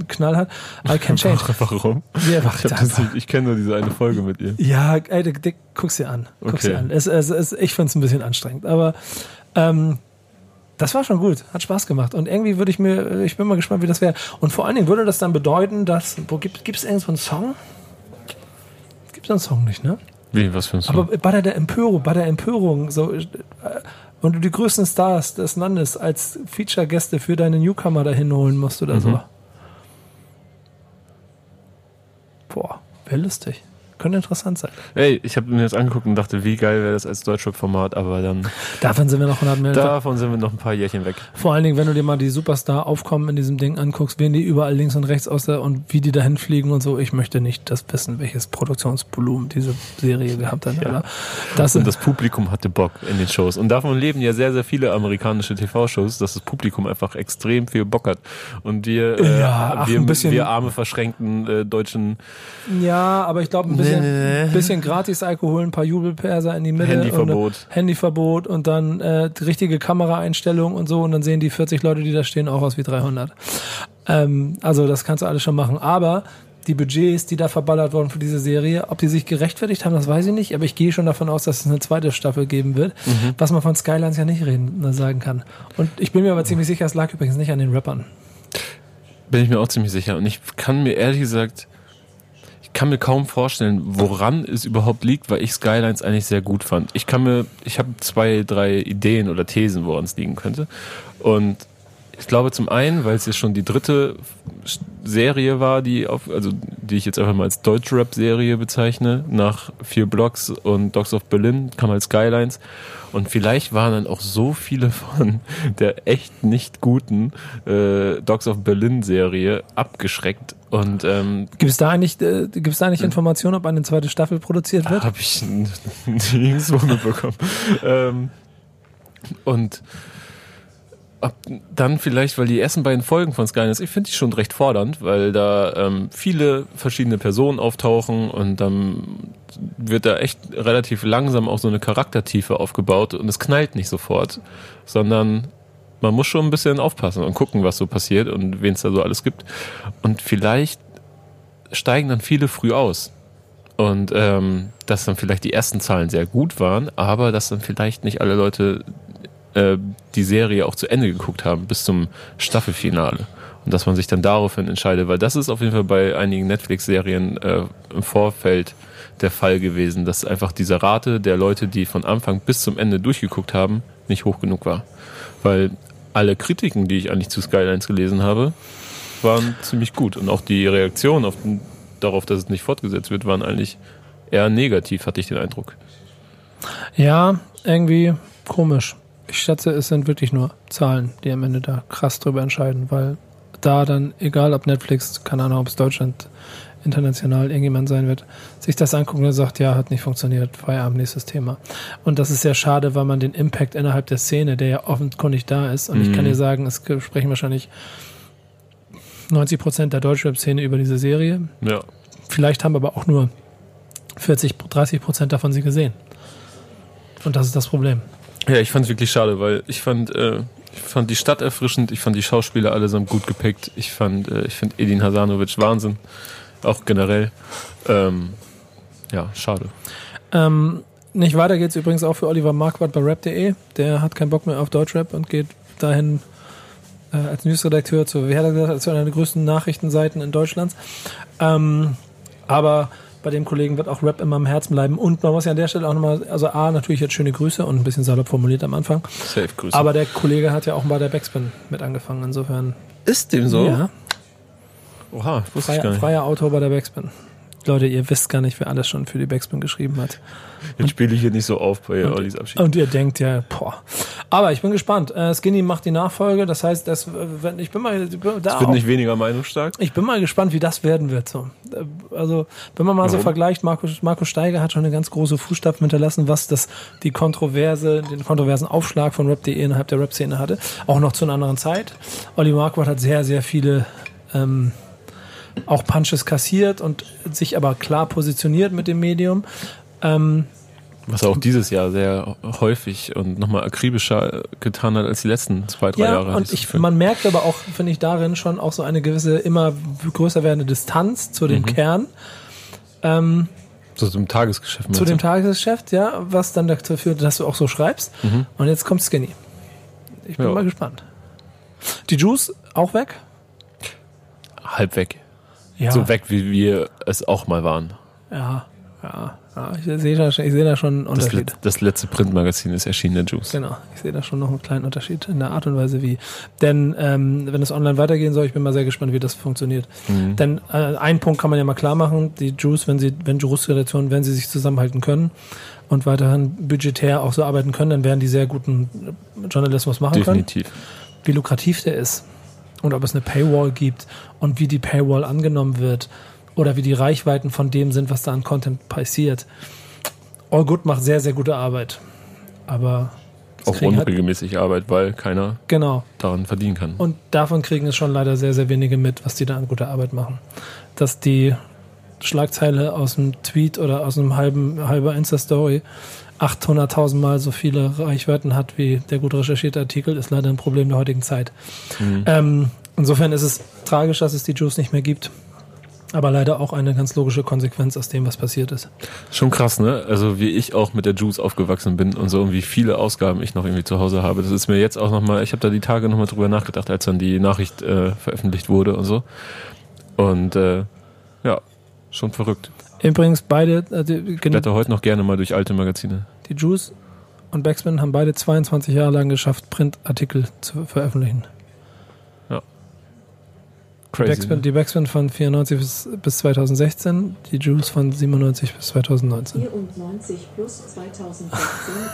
Knall hat. I Can Change. Warum? Ja, Ich, das ich kenne nur diese eine Folge mit ihr. Ja, ey, guck's dir an. Guck's Okay. dir an. Es, es, es, ich find's ein bisschen anstrengend, aber ähm, das war schon gut. Hat Spaß gemacht. Und irgendwie würde ich mir, ich bin mal gespannt, wie das wäre. Und vor allen Dingen würde das dann bedeuten, dass, wo gibt es irgendwo einen Song? Gibt es einen Song nicht, ne? Wie, was für ein Song? Aber bei der, Empörung, bei der Empörung, so, äh, wenn du die größten Stars des Landes als Feature-Gäste für deine Newcomer dahin holen musst oder so. Mhm. Boah, wäre lustig. Könnte interessant sein. Ey, ich habe mir das angeguckt und dachte, wie geil wäre das als Deutschrap-Format, aber dann Davon sind wir noch 100 Millionen. davon sind wir noch ein paar Jährchen weg. Vor allen Dingen, wenn du dir mal die Superstar-Aufkommen in diesem Ding anguckst, wen die überall links und rechts aus der und wie die dahin fliegen und so. Ich möchte nicht das wissen, welches Produktionsvolumen diese Serie gehabt hat. Alter. Das, Und das Publikum hatte Bock in den Shows. Und davon leben ja sehr, sehr viele amerikanische TV-Shows, dass das Publikum einfach extrem viel Bock hat. Und wir, äh, Ja, ach, wir, ein bisschen- wir arme, verschränkten äh, deutschen ja, aber ich glaube, ein bisschen, Nee, nee. bisschen gratis Alkohol, ein paar Jubelperser in die Mitte. Handyverbot. Und, Handyverbot und dann äh, die richtige Kameraeinstellung und so. Und dann sehen die 40 Leute, die da stehen, auch aus wie 300. Ähm, also das kannst du alles schon machen. Aber die Budgets, die da verballert wurden für diese Serie, ob die sich gerechtfertigt haben, das weiß ich nicht. Aber ich gehe schon davon aus, dass es eine zweite Staffel geben wird, Mhm. was man von Skylines ja nicht reden, äh, sagen kann. Und ich bin mir aber ziemlich sicher, es lag übrigens nicht an den Rappern. Bin ich mir auch ziemlich sicher. Und ich kann mir ehrlich gesagt, kann mir kaum vorstellen, woran es überhaupt liegt, weil ich Skylines eigentlich sehr gut fand. Ich kann mir, ich habe zwei, drei Ideen oder Thesen, woran es liegen könnte. Und ich glaube zum einen, weil es jetzt schon die dritte Serie war, die auf, also die ich jetzt einfach mal als Deutschrap-Serie bezeichne, nach vier Blocks und Dogs of Berlin kam als Skylines. Und vielleicht waren dann auch so viele von der echt nicht guten äh, Dogs of Berlin-Serie abgeschreckt. Und ähm, Gibt es da eigentlich, äh, gibt's da nicht Informationen, ob eine zweite Staffel produziert wird? habe ich nirgendwo mitbekommen. ähm, und ab, dann vielleicht, weil die ersten beiden Folgen von Skylines, ich finde die schon recht fordernd, weil da ähm, viele verschiedene Personen auftauchen und dann wird da echt relativ langsam auch so eine Charaktertiefe aufgebaut und es knallt nicht sofort, sondern man muss schon ein bisschen aufpassen und gucken, was so passiert und wen es da so alles gibt. Und vielleicht steigen dann viele früh aus. Und ähm, dass dann vielleicht die ersten Zahlen sehr gut waren, aber dass dann vielleicht nicht alle Leute äh, die Serie auch zu Ende geguckt haben, bis zum Staffelfinale. Und dass man sich dann daraufhin entscheidet, weil das ist auf jeden Fall bei einigen Netflix-Serien äh, im Vorfeld der Fall gewesen, dass einfach diese Rate der Leute, die von Anfang bis zum Ende durchgeguckt haben, nicht hoch genug war. Weil alle Kritiken, die ich eigentlich zu Skylines gelesen habe, waren ziemlich gut. Und auch die Reaktionen auf, darauf, dass es nicht fortgesetzt wird, waren eigentlich eher negativ, hatte ich den Eindruck. Ja, irgendwie komisch. Ich schätze, es sind wirklich nur Zahlen, die am Ende da krass drüber entscheiden, weil da dann, egal ob Netflix, keine Ahnung, ob es Deutschland, international irgendjemand sein wird, sich das angucken und sagt, ja, hat nicht funktioniert, Feierabend, nächstes Thema. Und das ist sehr schade, weil man den Impact innerhalb der Szene, der ja offenkundig da ist, und ich kann dir sagen, es sprechen wahrscheinlich 90 Prozent der Deutschrap-Szene über diese Serie. Ja. Vielleicht haben aber auch nur 40, 30 Prozent davon sie gesehen. Und das ist das Problem. Ja, ich fand es wirklich schade, weil ich fand, äh, ich fand die Stadt erfrischend, ich fand die Schauspieler allesamt gut gepickt, ich fand, äh, ich finde Edin Hasanovic Wahnsinn, auch generell. Ähm, ja, schade. Ähm, nicht weiter geht's übrigens auch für Oliver Marquardt bei rap.de. Der hat keinen Bock mehr auf Deutschrap und geht dahin äh, als Newsredakteur zu, wie hat er gesagt, zu einer der größten Nachrichtenseiten in Deutschlands. Ähm, aber bei dem Kollegen wird auch Rap immer am Herzen bleiben. Und man muss ja an der Stelle auch nochmal, also A, natürlich jetzt schöne Grüße und ein bisschen salopp formuliert am Anfang. Safe Grüße. Aber der Kollege hat ja auch bei der Backspin mit angefangen. Insofern, ist dem so? ja, Oha, wusste ich gar freier, nicht. freier Autor bei der Backspin. Leute, ihr wisst gar nicht, wer alles schon für die Backspin geschrieben hat. Jetzt spiele ich hier nicht so auf bei Ollis Abschied. Und ihr denkt ja, boah. Aber ich bin gespannt. Äh, Skinny macht die Nachfolge. Das heißt, das, äh, ich bin mal ich bin da Es wird nicht weniger meinungsstark. ich bin mal gespannt, wie das werden wird. So. Äh, Also, wenn man mal so Warum? vergleicht, Markus, Markus Steiger hat schon eine ganz große Fußstapfen hinterlassen, was das, die Kontroverse, den kontroversen Aufschlag von Rap.de innerhalb der Rap-Szene hatte. Auch noch zu einer anderen Zeit. Olli Marquardt hat sehr, sehr viele, ähm, auch Punches kassiert und sich aber klar positioniert mit dem Medium. Ähm, Was er auch dieses Jahr sehr häufig und nochmal akribischer getan hat als die letzten zwei, drei Ja, Jahre. und ich, man merkt aber auch, finde ich, darin schon auch so eine gewisse immer größer werdende Distanz zu Mhm. dem Kern, ähm, so zum Tagesgeschäft. zu dem? Tagesgeschäft, ja, was dann dazu führt, dass du auch so schreibst. Und jetzt kommt Skinny. Ich bin Mhm. Ja. mal gespannt. Die Juice auch weg? Halb weg. Ja. So weg, wie wir es auch mal waren. Ja, ja, ja. Ich sehe da, sehe da schon einen Das, Unterschied. let, das letzte Printmagazin ist erschienen, der Juice. Genau, ich sehe da schon noch einen kleinen Unterschied in der Art und Weise, wie. Denn ähm, wenn es online weitergehen soll, ich bin mal sehr gespannt, wie das funktioniert. Mhm. Denn äh, einen Punkt kann man ja mal klar machen, die Juice, wenn sie, wenn Juice-Redaktionen, wenn sie sich zusammenhalten können und weiterhin budgetär auch so arbeiten können, dann werden die sehr guten Journalismus machen können. Definitiv. Wie lukrativ der ist und ob es eine Paywall gibt und wie die Paywall angenommen wird oder wie die Reichweiten von dem sind, was da an Content passiert. All Good macht sehr, sehr gute Arbeit. Aber Auch kriegen halt, unregelmäßig Arbeit, weil keiner genau. daran verdienen kann. Und davon kriegen es schon leider sehr, sehr wenige mit, was die da an guter Arbeit machen. Dass die Schlagzeile aus einem Tweet oder aus einem halben halber Insta-Story 800.000 Mal so viele Reichweiten hat wie der gut recherchierte Artikel, ist leider ein Problem der heutigen Zeit. Ähm, insofern ist es tragisch, dass es die Juice nicht mehr gibt. Aber leider auch eine ganz logische Konsequenz aus dem, was passiert ist. Schon krass, ne? Also wie ich auch mit der Juice aufgewachsen bin und so und wie viele Ausgaben ich noch irgendwie zu Hause habe. Das ist mir jetzt auch nochmal, ich habe da die Tage nochmal drüber nachgedacht, als dann die Nachricht äh, veröffentlicht wurde und so. Und äh, ja, schon verrückt. Übrigens, beide, die, Ich blätter heute noch gerne mal durch alte Magazine. Die Juice und Backspin haben beide 22 Jahre lang geschafft, Printartikel zu veröffentlichen. Crazy. Backspin, ne? die Backspin von 94 bis, bis 2016, die Juice von 97 bis 2019. 94 plus 2016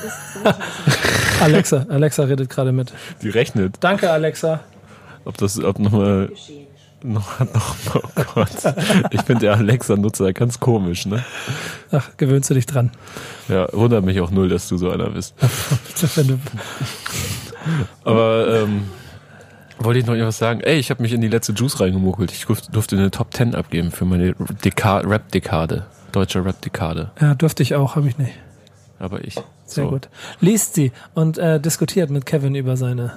ist 2000 Alexa, Alexa redet gerade mit. Die rechnet, Danke, Alexa. ob das, ob nochmal, geschehen. Noch, noch, oh Gott. Ich finde der Alexa-Nutzer ganz komisch, ne? Ach, gewöhnst du dich dran. Ja, wundert mich auch null, dass du so einer bist. Aber ähm, wollte ich noch irgendwas sagen? Ey, ich habe mich in die letzte Juice reingemuckelt. Ich durf- durfte eine Top 10 abgeben für meine Deka Rap-Dekade. Deutsche Rap-Dekade. ja, durfte ich auch, habe ich nicht. Aber ich. Sehr So. gut. Liest sie und äh, diskutiert mit Kevin über seine,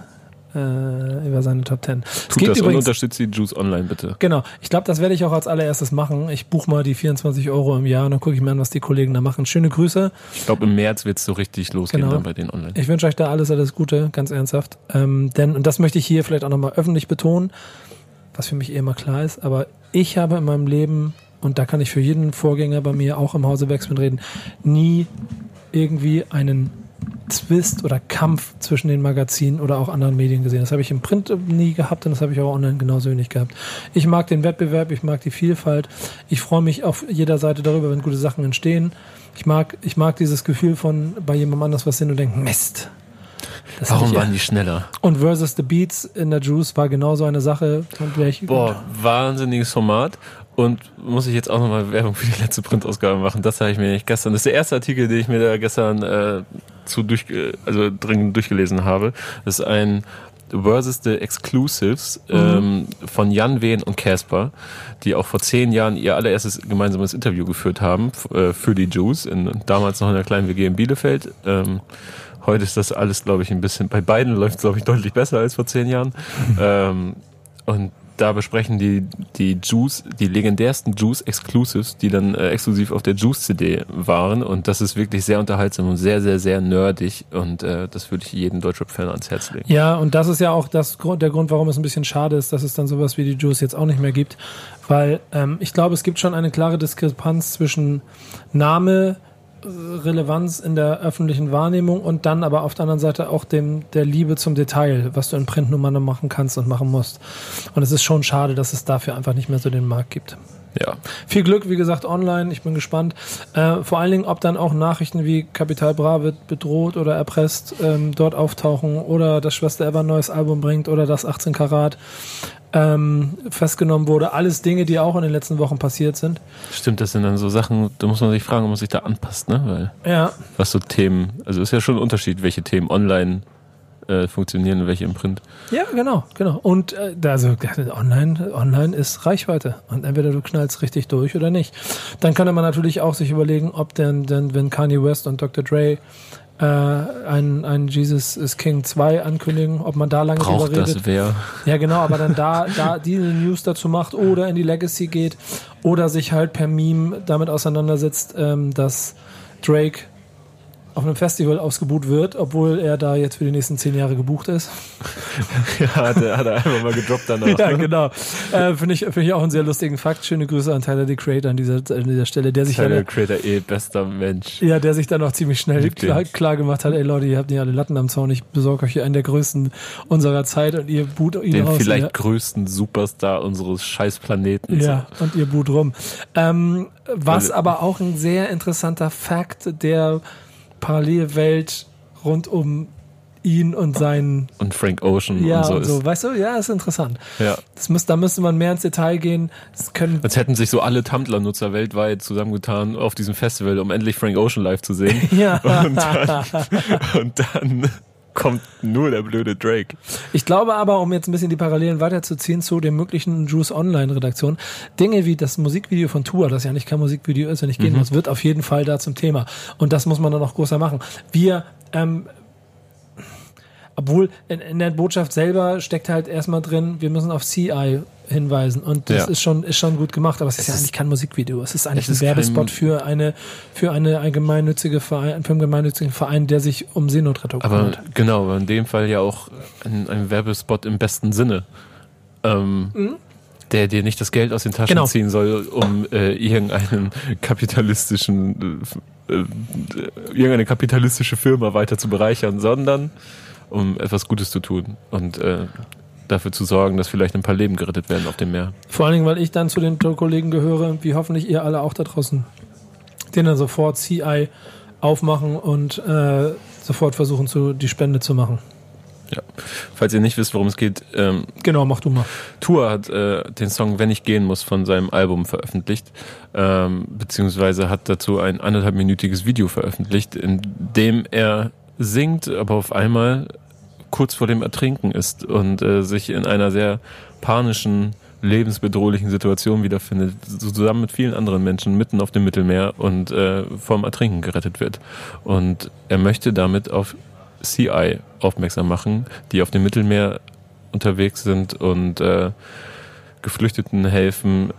äh, über seine Top 10. Es Tut das und übrigens, unterstützt die Juice online, bitte. Genau, ich glaube, das werde ich auch als allererstes machen. Ich buche mal die 24 Euro im Jahr und dann gucke ich mir an, was die Kollegen da machen. Schöne Grüße. Ich glaube, im März wird's so richtig losgehen Genau. dann bei denen online. Ich wünsche euch da alles, alles Gute, ganz ernsthaft. Ähm, denn, und das möchte ich hier vielleicht auch nochmal öffentlich betonen, was für mich eh immer klar ist, aber ich habe in meinem Leben, und da kann ich für jeden Vorgänger bei mir auch im Hause Backspin reden, nie irgendwie einen Twist oder Kampf zwischen den Magazinen oder auch anderen Medien gesehen. Das habe ich im Print nie gehabt und das habe ich auch online genauso wenig gehabt. Ich mag den Wettbewerb, ich mag die Vielfalt. Ich freue mich auf jeder Seite darüber, wenn gute Sachen entstehen. Ich mag, ich mag dieses Gefühl von bei jemandem anders was sehen und denken, Mist. Das Warum waren die schneller? Und Versus the Beats in der Juice war genauso eine Sache, von der ich Boah, wahnsinniges Format. Und muss ich jetzt auch nochmal Werbung für die letzte Printausgabe machen. Das habe ich mir nicht gestern. Das ist der erste Artikel, den ich mir da gestern äh, zu durch, also dringend durchgelesen habe. Das ist ein Versus the Exclusives ähm, von Jan Wehn und Casper, die auch vor zehn Jahren ihr allererstes gemeinsames Interview geführt haben äh, für die Juice, in, damals noch in der kleinen WG in Bielefeld. Ähm, heute ist das alles, glaube ich, ein bisschen, bei beiden läuft es, glaube ich, deutlich besser als vor zehn Jahren. ähm, und da besprechen die die Juice, die legendärsten Juice Exclusives, die dann äh, exklusiv auf der Juice CD waren und das ist wirklich sehr unterhaltsam und sehr sehr sehr nerdig und äh, das würde ich jedem Deutschrap-Fan ans Herz legen. Ja, und das ist ja auch das, der Grund, warum es ein bisschen schade ist, dass es dann sowas wie die Juice jetzt auch nicht mehr gibt. Weil ähm, ich glaube, es gibt schon eine klare Diskrepanz zwischen Name, Relevanz in der öffentlichen Wahrnehmung und dann aber auf der anderen Seite auch dem der Liebe zum Detail, was du in Print nun mal noch machen kannst und machen musst. Und es ist schon schade, dass es dafür einfach nicht mehr so den Markt gibt. Ja, Viel Glück, wie gesagt, online. Ich bin gespannt. Äh, vor allen Dingen, ob dann auch Nachrichten wie Capital Bra wird bedroht oder erpresst ähm, dort auftauchen oder dass Schwester Eva ein neues Album bringt oder dass 18 Karat ähm, festgenommen wurde. Alles Dinge, die auch in den letzten Wochen passiert sind. stimmt, das sind dann so Sachen, da muss man sich fragen, ob man sich da anpasst, ne? Weil Ja, was so Themen, also ist ja schon ein Unterschied, welche Themen online äh, funktionieren und welche im Print. ja, genau, genau. Und äh, also online, online ist Reichweite und entweder du knallst richtig durch oder nicht. Dann könnte man natürlich auch sich überlegen, ob denn, denn wenn Kanye West und Dr. Dre äh, ein, ein Jesus is King 2 ankündigen, ob man da lange Braucht drüber redet. das wer? Ja, genau, aber dann da, da diese News dazu macht oder in die Legacy geht oder sich halt per Meme damit auseinandersetzt, ähm, dass Drake auf einem Festival ausgebucht wird, obwohl er da jetzt für die nächsten zehn Jahre gebucht ist. Ja, hat er, hat er einfach mal gedroppt danach. Ja, genau. Äh, Finde ich, find ich auch einen sehr lustigen Fakt. Schöne Grüße an Tyler, the Creator, an dieser, an dieser Stelle, der sich Tyler dann, Creator, eh bester Mensch. ja, der sich dann auch ziemlich schnell den. klar, klar gemacht hat, ey Leute, ihr habt nicht alle Latten am Zaun, ich besorge euch hier einen der größten unserer Zeit und ihr boot ihn Den raus. vielleicht ja. größten Superstar unseres scheiß Planeten. Ja, und ihr boot rum. Ähm, was Weil- aber auch ein sehr interessanter Fakt der Parallelwelt rund um ihn und seinen Und Frank Ocean ja und so und so, ist. weißt du, ja, ist interessant. Ja. Das müsste, da müsste man mehr ins Detail gehen. Das können Als hätten sich so alle Tumblr-Nutzer weltweit zusammengetan auf diesem Festival, um endlich Frank Ocean live zu sehen. ja. Und dann, und dann kommt nur der blöde Drake. Ich glaube aber, um jetzt ein bisschen die Parallelen weiterzuziehen zu den möglichen Juice Online-Redaktionen, Dinge wie das Musikvideo von Tua, das ja nicht kein Musikvideo ist, wenn ich gehen muss, wird auf jeden Fall da zum Thema. Und das muss man dann auch größer machen. Wir, ähm, obwohl in, in der Botschaft selber steckt halt erstmal drin, wir müssen auf CI hinweisen. Und das Ja. ist schon, ist schon gut gemacht, aber es ist Es ja ist- eigentlich kein Musikvideo. Es ist eigentlich es ein Werbespot für eine, für eine ein gemeinnützige Verein, für einen gemeinnützigen Verein, der sich um Seenotrettung Aber kümmert. genau, aber in dem Fall ja auch ein, ein Werbespot im besten Sinne. Ähm, Der dir nicht das Geld aus den Taschen Genau. ziehen soll, um äh, irgendeinen kapitalistischen, äh, äh, irgendeine kapitalistische Firma weiter zu bereichern, sondern um etwas Gutes zu tun und äh, dafür zu sorgen, dass vielleicht ein paar Leben gerettet werden auf dem Meer. Vor allen Dingen, weil ich dann zu den Kollegen gehöre, wie hoffentlich ihr alle auch da draußen, den dann sofort CI aufmachen und äh, sofort versuchen, zu, die Spende zu machen. Ja. Falls ihr nicht wisst, worum es geht, ähm, Genau, mach du mal. Tour hat äh, den Song Wenn ich gehen muss von seinem Album veröffentlicht, ähm, beziehungsweise hat dazu ein anderthalbminütiges Video veröffentlicht, in dem er singt, aber auf einmal kurz vor dem Ertrinken ist und äh, sich in einer sehr panischen, lebensbedrohlichen Situation wiederfindet, so zusammen mit vielen anderen Menschen mitten auf dem Mittelmeer und äh, vom Ertrinken gerettet wird. Und er möchte damit auf CI aufmerksam machen, die auf dem Mittelmeer unterwegs sind und äh, Geflüchteten helfen,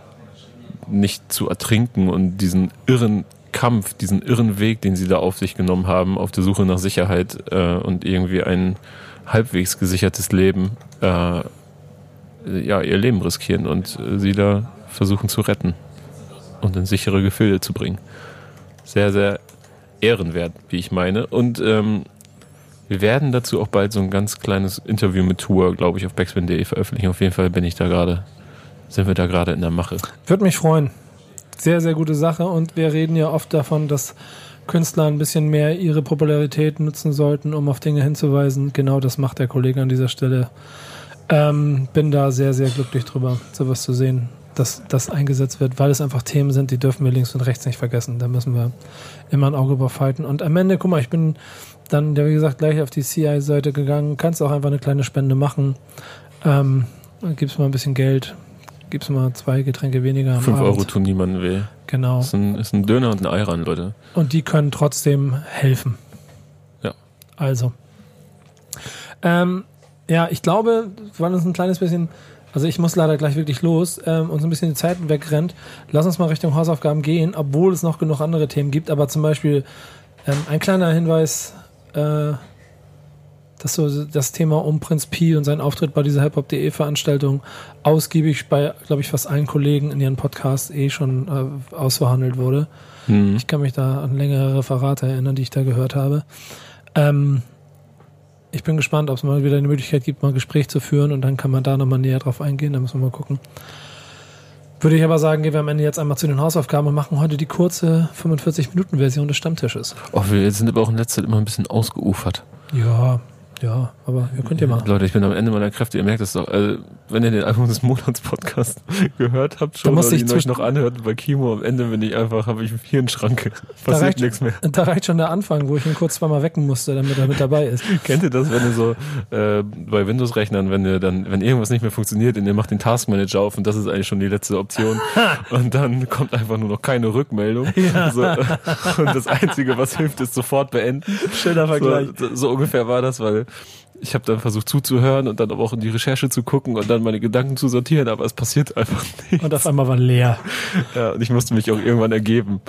nicht zu ertrinken und diesen irren Kampf, diesen irren Weg, den sie da auf sich genommen haben, auf der Suche nach Sicherheit äh, und irgendwie ein halbwegs gesichertes Leben, äh, ja, ihr Leben riskieren und äh, sie da versuchen zu retten und in sichere Gefilde zu bringen. Sehr, sehr ehrenwert, wie ich meine. Und ähm, wir werden dazu auch bald so ein ganz kleines Interview mit Tour, glaube ich, auf backspin.de veröffentlichen. Auf jeden Fall bin ich da gerade, sind wir da gerade in der Mache. Würde mich freuen. Sehr, sehr gute Sache und wir reden ja oft davon, dass Künstler ein bisschen mehr ihre Popularität nutzen sollten, um auf Dinge hinzuweisen. Genau das macht der Kollege an dieser Stelle. Ähm, bin da sehr, sehr glücklich drüber, sowas zu sehen, dass das eingesetzt wird, weil es einfach Themen sind, die dürfen wir links und rechts nicht vergessen. Da müssen wir immer ein Auge drauf halten. Und am Ende, guck mal, ich bin dann, wie gesagt, gleich auf die CI-Seite gegangen. Kannst auch einfach eine kleine Spende machen. Ähm, gibst mal ein bisschen Geld, gibst mal zwei Getränke weniger. 5 Abend. Euro tun niemanden weh. Genau. Das ist ein, ist ein Döner und ein Eiran, Leute. Und die können trotzdem helfen. Ja. Also. Ähm, ja, ich glaube, weil uns ein kleines bisschen, also ich muss leider gleich wirklich los, ähm, uns ein bisschen die Zeit wegrennt. Lass uns mal Richtung Hausaufgaben gehen, obwohl es noch genug andere Themen gibt. Aber zum Beispiel ähm, ein kleiner Hinweis, äh, dass so das Thema um Prinz Pi und seinen Auftritt bei dieser hiphop.de Veranstaltung ausgiebig bei, glaube ich, fast allen Kollegen in ihren Podcasts eh schon äh, ausverhandelt wurde. Hm. Ich kann mich da an längere Referate erinnern, die ich da gehört habe. Ähm, ich bin gespannt, ob es mal wieder eine Möglichkeit gibt, mal ein Gespräch zu führen und dann kann man da nochmal näher drauf eingehen. Da müssen wir mal gucken. Würde ich aber sagen, gehen wir am Ende jetzt einmal zu den Hausaufgaben und machen heute die kurze 45-Minuten-Version des Stammtisches. Oh, wir sind aber auch in letzter Zeit immer ein bisschen ausgeufert. Ja, ja, aber ihr könnt ja mal. Leute, ich bin am Ende meiner Kräfte, ihr merkt es doch. Also, wenn ihr den Album des Monats Podcast gehört habt, schon dich ihn euch noch anhört, bei Kimo am Ende bin ich einfach, habe ich hier einen Schranke. Da Passiert reicht, nichts mehr. da reicht schon der Anfang, wo ich ihn kurz zweimal wecken musste, damit er mit dabei ist. Kennt ihr das, wenn ihr so äh, bei Windows-Rechnern, wenn ihr dann, wenn irgendwas nicht mehr funktioniert und ihr macht den Task Manager auf und das ist eigentlich schon die letzte Option und dann kommt einfach nur noch keine Rückmeldung. So, äh, und das Einzige, was hilft, ist sofort beenden. Schöner Vergleich. So, so, so ungefähr war das, weil ich habe dann versucht zuzuhören und dann aber auch in die Recherche zu gucken und dann meine Gedanken zu sortieren, aber es passiert einfach nicht. Und auf einmal war leer. Ja, und ich musste mich auch irgendwann ergeben.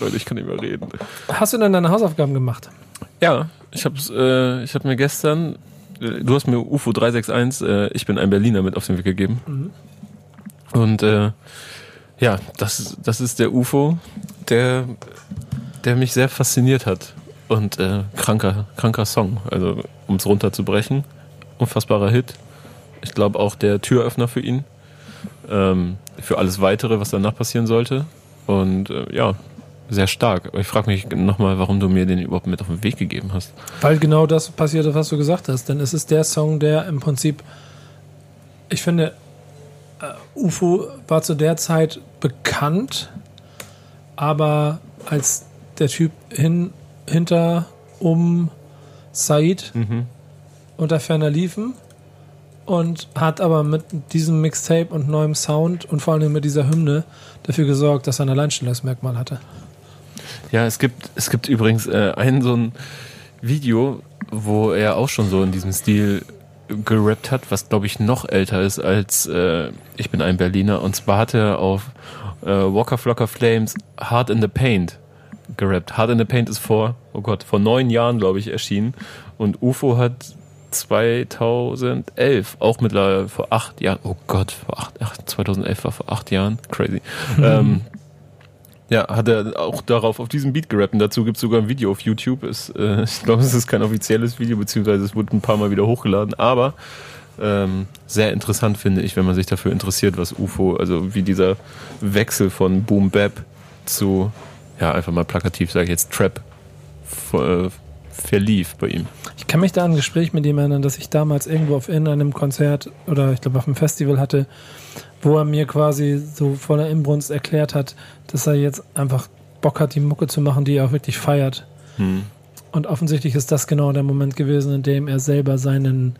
Leute, ich kann nicht mehr reden. Hast du denn deine Hausaufgaben gemacht? Ja, ich habe äh, ich hab mir gestern, äh, du hast mir UFO 361, äh, ich bin ein Berliner mit auf den Weg gegeben. Und äh, ja, das, das ist der UFO, der, der mich sehr fasziniert hat. Und äh, kranker, kranker Song, also um es runterzubrechen. Unfassbarer Hit. Ich glaube auch der Türöffner für ihn. Ähm, für alles weitere, was danach passieren sollte. Und äh, ja, sehr stark. Aber ich frage mich nochmal, warum du mir den überhaupt mit auf den Weg gegeben hast. Weil genau das passierte, was du gesagt hast. Denn es ist der Song, der im Prinzip, ich finde, äh, UFO war zu der Zeit bekannt, aber als der Typ hin, hinter, um Said unter ferner liefen und hat aber mit diesem Mixtape und neuem Sound und vor allem mit dieser Hymne dafür gesorgt, dass er ein Alleinstellungsmerkmal hatte. Ja, es gibt, es gibt übrigens äh, ein so ein Video, wo er auch schon so in diesem Stil gerappt hat, was glaube ich noch älter ist als äh, Ich bin ein Berliner. Und zwar hat er auf äh, Walker Flocker Flames Hard in the Paint gerappt. Hard in the Paint ist vor, oh Gott, vor neun Jahren glaube ich erschienen. Und UFO hat 2011, auch mittlerweile vor acht Jahren, oh Gott, vor acht, ach, 2011 war vor acht Jahren, crazy. Ähm, ja, hat er auch darauf auf diesem Beat gerappt und dazu gibt es sogar ein Video auf YouTube. Ist, äh, ich glaube, es ist kein offizielles Video, beziehungsweise es wurde ein paar Mal wieder hochgeladen, aber ähm, sehr interessant finde ich, wenn man sich dafür interessiert, was UFO, also wie dieser Wechsel von Boom Bap zu, ja, einfach mal plakativ sage ich jetzt Trap äh, verlief bei ihm. Ich kann mich da an ein Gespräch mit ihm erinnern, das ich damals irgendwo auf irgendeinem Konzert oder ich glaube auf einem Festival hatte, wo er mir quasi so voller Inbrunst erklärt hat, dass er jetzt einfach Bock hat, die Mucke zu machen, die er auch wirklich feiert. Hm. Und offensichtlich ist das genau der Moment gewesen, in dem er selber seinen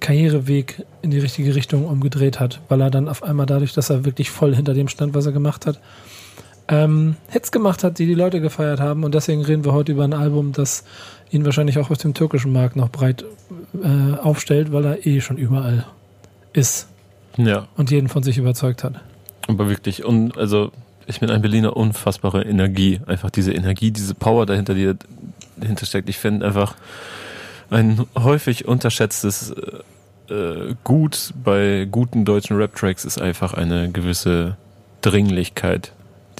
Karriereweg in die richtige Richtung umgedreht hat, weil er dann auf einmal dadurch, dass er wirklich voll hinter dem stand, was er gemacht hat, ähm, Hits gemacht hat, die die Leute gefeiert haben. Und deswegen reden wir heute über ein Album, das ihn wahrscheinlich auch auf dem türkischen Markt noch breit äh, aufstellt, weil er eh schon überall ist Ja, und jeden von sich überzeugt hat. aber wirklich. Und also, ich bin ein Berliner, unfassbare Energie. Einfach diese Energie, diese Power dahinter, die dahinter steckt. Ich finde einfach ein häufig unterschätztes äh, Gut bei guten deutschen Rap-Tracks ist einfach eine gewisse Dringlichkeit.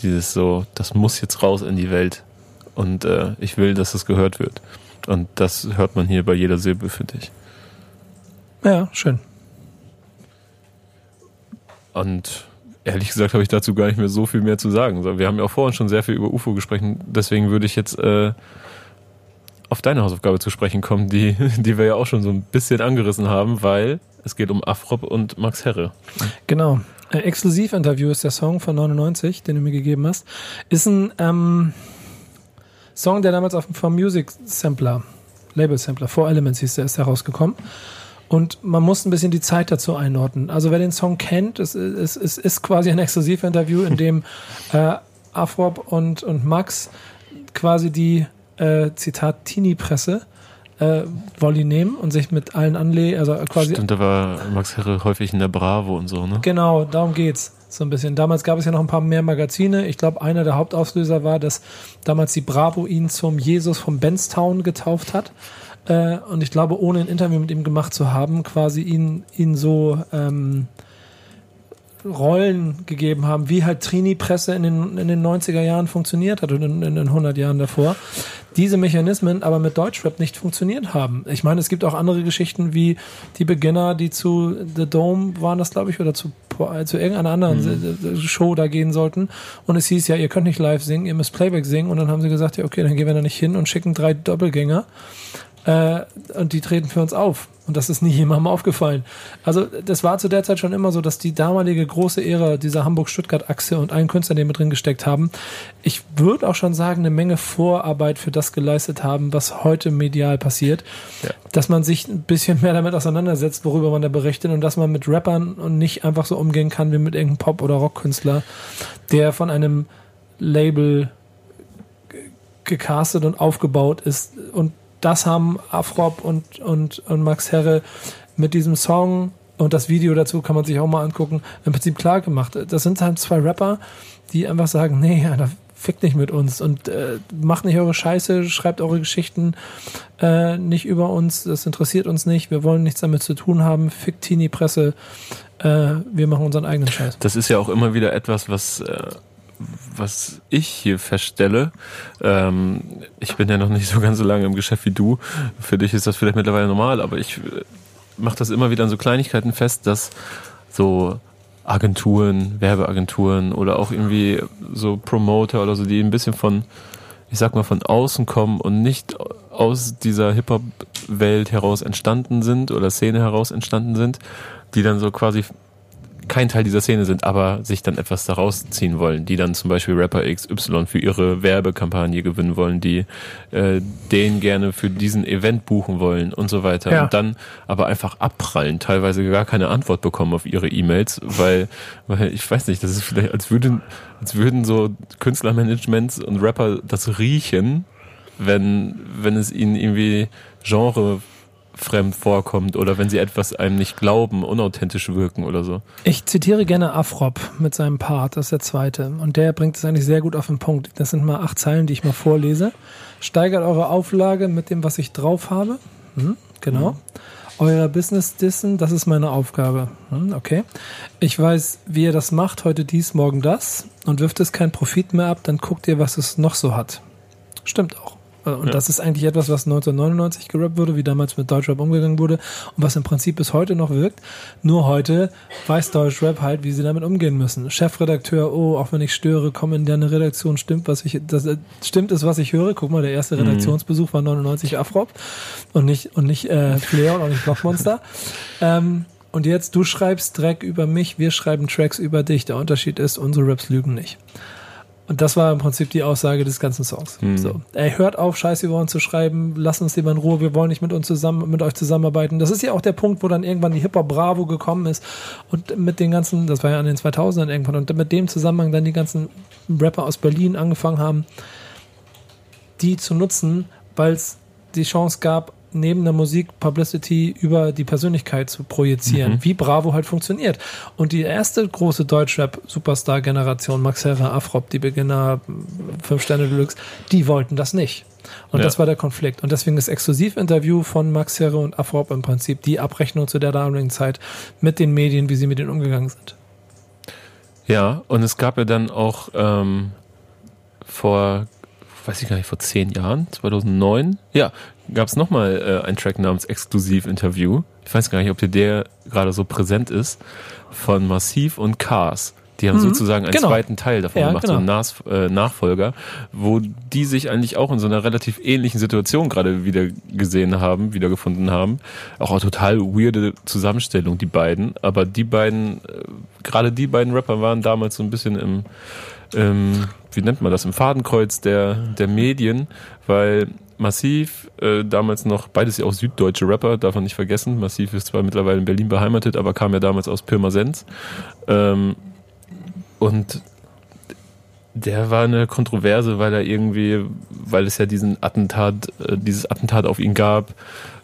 Dieses so, das muss jetzt raus in die Welt. Und äh, ich will, dass es gehört wird. Und das hört man hier bei jeder Silbe, finde ich. Ja, schön. Und ehrlich gesagt habe ich dazu gar nicht mehr so viel mehr zu sagen. Wir haben ja auch vorhin schon sehr viel über UFO gesprochen, deswegen würde ich jetzt äh, auf deine Hausaufgabe zu sprechen kommen, die, die wir ja auch schon so ein bisschen angerissen haben, weil es geht um Afrop und Max Herre. Genau. Äh, Exklusivinterview ist der Song von 99, den du mir gegeben hast. Ist ein ähm, Song, der damals auf dem For Music Sampler, Label Sampler, Four Elements hieß der, ist herausgekommen. Und man muss ein bisschen die Zeit dazu einordnen. Also wer den Song kennt, es, es, es ist quasi ein Exklusivinterview, in dem äh, Afrop und, und Max quasi die, äh, Zitat, Teenie-Presse äh, Volley nehmen und sich mit allen anlegen, also quasi Stimmt, da war Max Herre häufig in der Bravo und so, ne? Genau, darum geht's. So ein bisschen. Damals gab es ja noch ein paar mehr Magazine. Ich glaube, einer der Hauptauslöser war, dass damals die Bravo ihn zum Jesus vom Benstown getauft hat. Äh, und ich glaube, ohne ein Interview mit ihm gemacht zu haben, quasi ihn, ihn so ähm, Rollen gegeben haben, wie halt Trini-Presse in den, in den 90er Jahren funktioniert hat und in, in den 100 Jahren davor. Diese Mechanismen aber mit Deutschrap nicht funktioniert haben. Ich meine, es gibt auch andere Geschichten wie die Beginner, die zu The Dome waren das, glaube ich, oder zu, zu irgendeiner anderen Show da gehen sollten. Und es hieß ja, ihr könnt nicht live singen, ihr müsst Playback singen. Und dann haben sie gesagt, ja, okay, dann gehen wir da nicht hin und schicken drei Doppelgänger. Äh, und die treten für uns auf. Und das ist nie jemandem aufgefallen. Also das war zu der Zeit schon immer so, dass die damalige große Ära dieser Hamburg-Stuttgart-Achse und allen Künstlern, die mit drin gesteckt haben, ich würde auch schon sagen, eine Menge Vorarbeit für das geleistet haben, was heute medial passiert. Ja. Dass man sich ein bisschen mehr damit auseinandersetzt, worüber man da berichtet und dass man mit Rappern und nicht einfach so umgehen kann wie mit irgendeinem Pop- oder Rockkünstler, der von einem Label gecastet und aufgebaut ist und das haben Afrop und, und, und Max Herre mit diesem Song und das Video dazu kann man sich auch mal angucken, im Prinzip klar gemacht. Das sind halt zwei Rapper, die einfach sagen, nee, Alter, fickt nicht mit uns und äh, macht nicht eure Scheiße, schreibt eure Geschichten äh, nicht über uns, das interessiert uns nicht, wir wollen nichts damit zu tun haben, fickt Teenie Presse, äh, wir machen unseren eigenen Scheiß. Das ist ja auch immer wieder etwas, was, äh, was ich hier feststelle. Ähm, ich bin ja noch nicht so ganz so lange im Geschäft wie du. Für dich ist das vielleicht mittlerweile normal, aber ich äh, mache das immer wieder an so Kleinigkeiten fest, dass so Agenturen, Werbeagenturen oder auch irgendwie so Promoter oder so, die ein bisschen von, ich sag mal, von außen kommen und nicht aus dieser Hip-Hop-Welt heraus entstanden sind oder Szene heraus entstanden sind, die dann so quasi kein Teil dieser Szene sind, aber sich dann etwas daraus ziehen wollen, die dann zum Beispiel Rapper XY für ihre Werbekampagne gewinnen wollen, die äh, den gerne für diesen Event buchen wollen und so weiter. Ja. Und dann aber einfach abprallen, teilweise gar keine Antwort bekommen auf ihre E-Mails, weil, weil ich weiß nicht, das ist vielleicht, als würden, als würden so Künstlermanagements und Rapper das riechen, wenn, wenn es ihnen irgendwie Genre fremd vorkommt oder wenn sie etwas einem nicht glauben, unauthentisch wirken oder so. Ich zitiere gerne Afrop mit seinem Part, das ist der zweite. Und der bringt es eigentlich sehr gut auf den Punkt. Das sind mal acht Zeilen, die ich mal vorlese. Steigert eure Auflage mit dem, was ich drauf habe. Hm, genau. Euer Business dissen, das ist meine Aufgabe. Hm, okay. Ich weiß, wie ihr das macht, heute dies, morgen das. Und wirft es keinen Profit mehr ab, dann guckt ihr, was es noch so hat. Stimmt auch. Und Ja. das ist eigentlich etwas, was 1999 gerappt wurde, wie damals mit Deutschrap umgegangen wurde und was im Prinzip bis heute noch wirkt. Nur heute weiß Deutschrap halt, wie sie damit umgehen müssen. Chefredakteur, oh, auch wenn ich störe, komm in deine Redaktion, stimmt, was ich, das äh, stimmt es, was ich höre. Guck mal, der erste Redaktionsbesuch war 99 Afrop und nicht, und nicht äh, Flair und auch nicht Blockmonster. ähm, und jetzt, du schreibst Dreck über mich, wir schreiben Tracks über dich. Der Unterschied ist, unsere Raps lügen nicht. Und das war im Prinzip die Aussage des ganzen Songs. So, ey, hört auf, Scheiße über uns zu schreiben, lasst uns lieber in Ruhe, wir wollen nicht mit uns zusammen, mit euch zusammenarbeiten. Das ist ja auch der Punkt, wo dann irgendwann die Hip-Hop Bravo gekommen ist und mit den ganzen, das war ja an den 2000ern irgendwann, und mit dem Zusammenhang dann die ganzen Rapper aus Berlin angefangen haben, die zu nutzen, weil es die Chance gab, neben der Musik Publicity über die Persönlichkeit zu projizieren, wie Bravo halt funktioniert. Und die erste große Deutschrap-Superstar-Generation, Max Herre, Afrop, die Beginner, Fünf Sterne Deluxe, die wollten das nicht. Und Ja. das war der Konflikt. Und deswegen das Exklusivinterview von Max Herre und Afrop im Prinzip die Abrechnung zu der damaligen Zeit mit den Medien, wie sie mit denen umgegangen sind. Ja, und es gab ja dann auch ähm, vor, weiß ich gar nicht, vor zehn Jahren, 2009, ja, gab es nochmal äh, einen Track namens Exklusiv-Interview. Ich weiß gar nicht, ob dir der gerade so präsent ist, von Massiv und Cars. Die haben sozusagen einen Genau. zweiten Teil davon Ja, gemacht, so einen genau. Nas äh, Nachfolger, wo die sich eigentlich auch in so einer relativ ähnlichen Situation gerade wieder gesehen haben, wiedergefunden haben. Auch eine total weirde Zusammenstellung, die beiden. Aber die beiden, äh, gerade die beiden Rapper waren damals so ein bisschen im, im wie nennt man das, im Fadenkreuz der, der Medien, weil Massiv, äh, damals noch, beides ja auch süddeutsche Rapper, darf man nicht vergessen. Massiv ist zwar mittlerweile in Berlin beheimatet, aber kam ja damals aus Pirmasens. Ähm, und der war eine Kontroverse, weil er irgendwie, weil es ja diesen Attentat, äh, dieses Attentat auf ihn gab.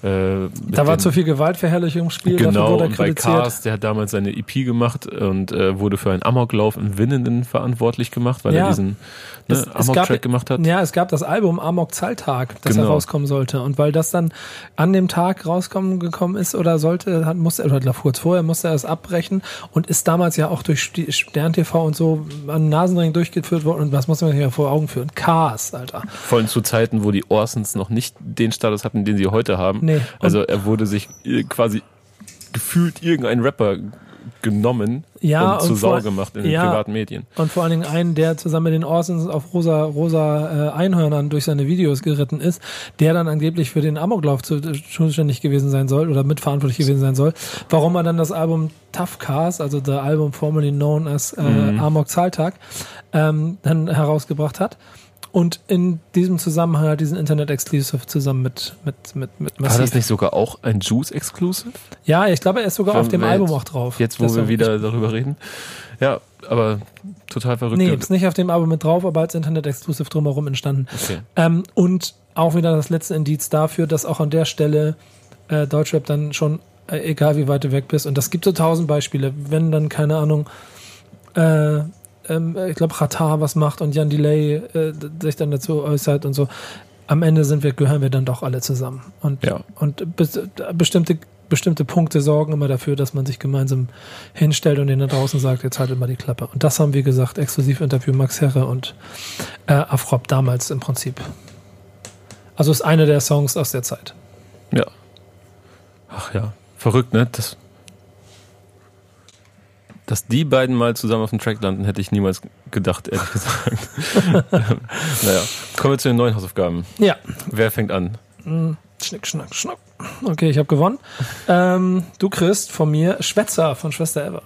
Äh, Da war den- zu viel Gewaltverherrlichung im Spiel, Genau, wurde er und bei. Cars, der hat damals seine EP gemacht und äh, wurde für einen Amoklauf in Winnenden verantwortlich gemacht, weil Ja. er diesen ne, Amok-Track gemacht hat. Ja, es gab das Album Amok Zahltag, das Genau. herauskommen sollte. Und weil das dann an dem Tag rauskommen gekommen ist oder sollte, hat, musste er, oder kurz vorher musste er es abbrechen und ist damals ja auch durch Stern TV und so an Nasenring durchgeführt worden. Und was muss man sich ja vor Augen führen? Cars, Alter. Vor allem zu Zeiten, wo die Orsons noch nicht den Status hatten, den sie heute haben. Nee. Also er wurde sich äh, quasi gefühlt irgendein Rapper genommen Ja, und zur und Sau vor- gemacht in den ja. privaten Medien. Und vor allen Dingen einen, der zusammen mit den Orsons auf rosa, rosa äh, Einhörnern durch seine Videos geritten ist, der dann angeblich für den Amoklauf äh, zuständig gewesen sein soll oder mitverantwortlich gewesen sein soll. Warum er dann das Album Tough Cars, also der Album formerly known as äh, Amok Zahltag, ähm, dann herausgebracht hat. Und in diesem Zusammenhang hat diesen Internet Exclusive zusammen mit, mit, mit, mit War das Massiv. nicht sogar auch ein Juice-Exclusive? Ja, ich glaube, er ist sogar auf dem Weil Album auch drauf. Jetzt, wo wir wieder darüber reden. Ja, aber total verrückt. Nee, ist nicht auf dem Album mit drauf, aber als Internet Exclusive drumherum entstanden. Okay. Ähm, und auch wieder das letzte Indiz dafür, dass auch an der Stelle äh, Deutschrap dann schon, äh, egal wie weit du weg bist, und das gibt so tausend Beispiele, wenn dann, keine Ahnung, äh, ähm, ich glaube, Ratar was macht und Jan Delay äh, sich dann dazu äußert und so. Am Ende sind wir, gehören wir dann doch alle zusammen. Und, Ja. und bes bestimmte, bestimmte Punkte sorgen immer dafür, dass man sich gemeinsam hinstellt und denen da draußen sagt, jetzt haltet mal die Klappe. Und das haben wir gesagt, Exklusivinterview Max Herre und äh, Afrop damals im Prinzip. Also ist einer der Songs aus der Zeit. Ja. Ach ja. Verrückt, ne? Das, dass die beiden mal zusammen auf dem Track landen, hätte ich niemals gedacht, ehrlich gesagt. naja. Kommen wir zu den neuen Hausaufgaben. Ja. Wer fängt an? Schnick, schnack, schnack. Okay, ich habe gewonnen. Ähm, du kriegst von mir Schwätzer von Schwester Eva.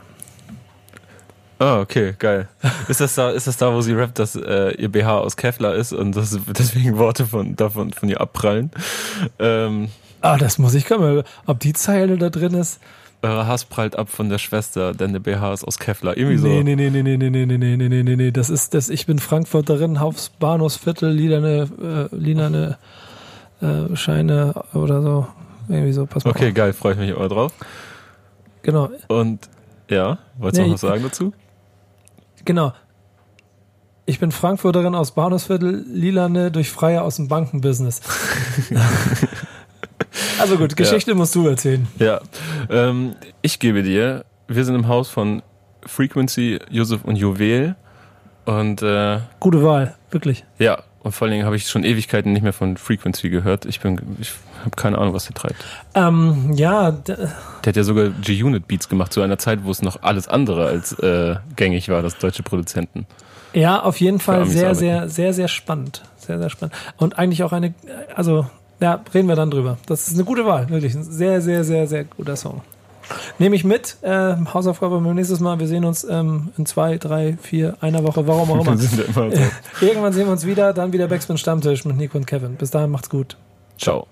Ah, okay, geil. Ist das da, ist das da, wo sie rappt, dass äh, ihr BH aus Kevlar ist und dass deswegen Worte von, davon von ihr abprallen? Ähm, Ah, das muss ich kommen. Ob die Zeile da drin ist? Eure Hass prallt ab von der Schwester, denn der BH ist aus Kevlar. Irgendwie so. Nee, nee, nee, nee, nee, nee, nee, nee, nee, nee, nee, nee. Das ist das, ich bin Frankfurterin, Haus Bahnhofsviertel, lilane, äh, lilane äh, Scheine oder so. Irgendwie so, pass mal Okay, auf. geil, freue ich mich immer drauf. Genau, Und ja, wolltest du Nee, noch was sagen dazu? genau. Ich bin Frankfurterin aus Bahnhofsviertel, lilane durch Freier aus dem Bankenbusiness. also gut, Geschichte musst du erzählen. Ja. Ähm, ich gebe dir, wir sind im Haus von Frequency, Yusuf und Juwel. Und äh, Gute Wahl, wirklich. ja, und vor allen Dingen habe ich schon Ewigkeiten nicht mehr von Frequency gehört. Ich bin, ich habe keine Ahnung, was der treibt. Ähm, ja, Der hat ja sogar G-Unit Beats gemacht zu einer Zeit, wo es noch alles andere als äh, gängig war, dass deutsche Produzenten. Ja, auf jeden Fall sehr, arbeiten. sehr, sehr, sehr spannend. Sehr, sehr spannend. Und eigentlich auch eine, also, ja, reden wir dann drüber. Das ist eine gute Wahl, wirklich. Ein sehr, sehr, sehr, sehr guter Song. Nehme ich mit. Äh, Hausaufgabe beim nächsten Mal. Wir sehen uns ähm, in zwei, drei, vier, einer Woche, warum auch immer. Sind immer so. Irgendwann sehen wir uns wieder. Dann wieder Backspin Stammtisch mit Nico und Kevin. Bis dahin macht's gut. Ciao.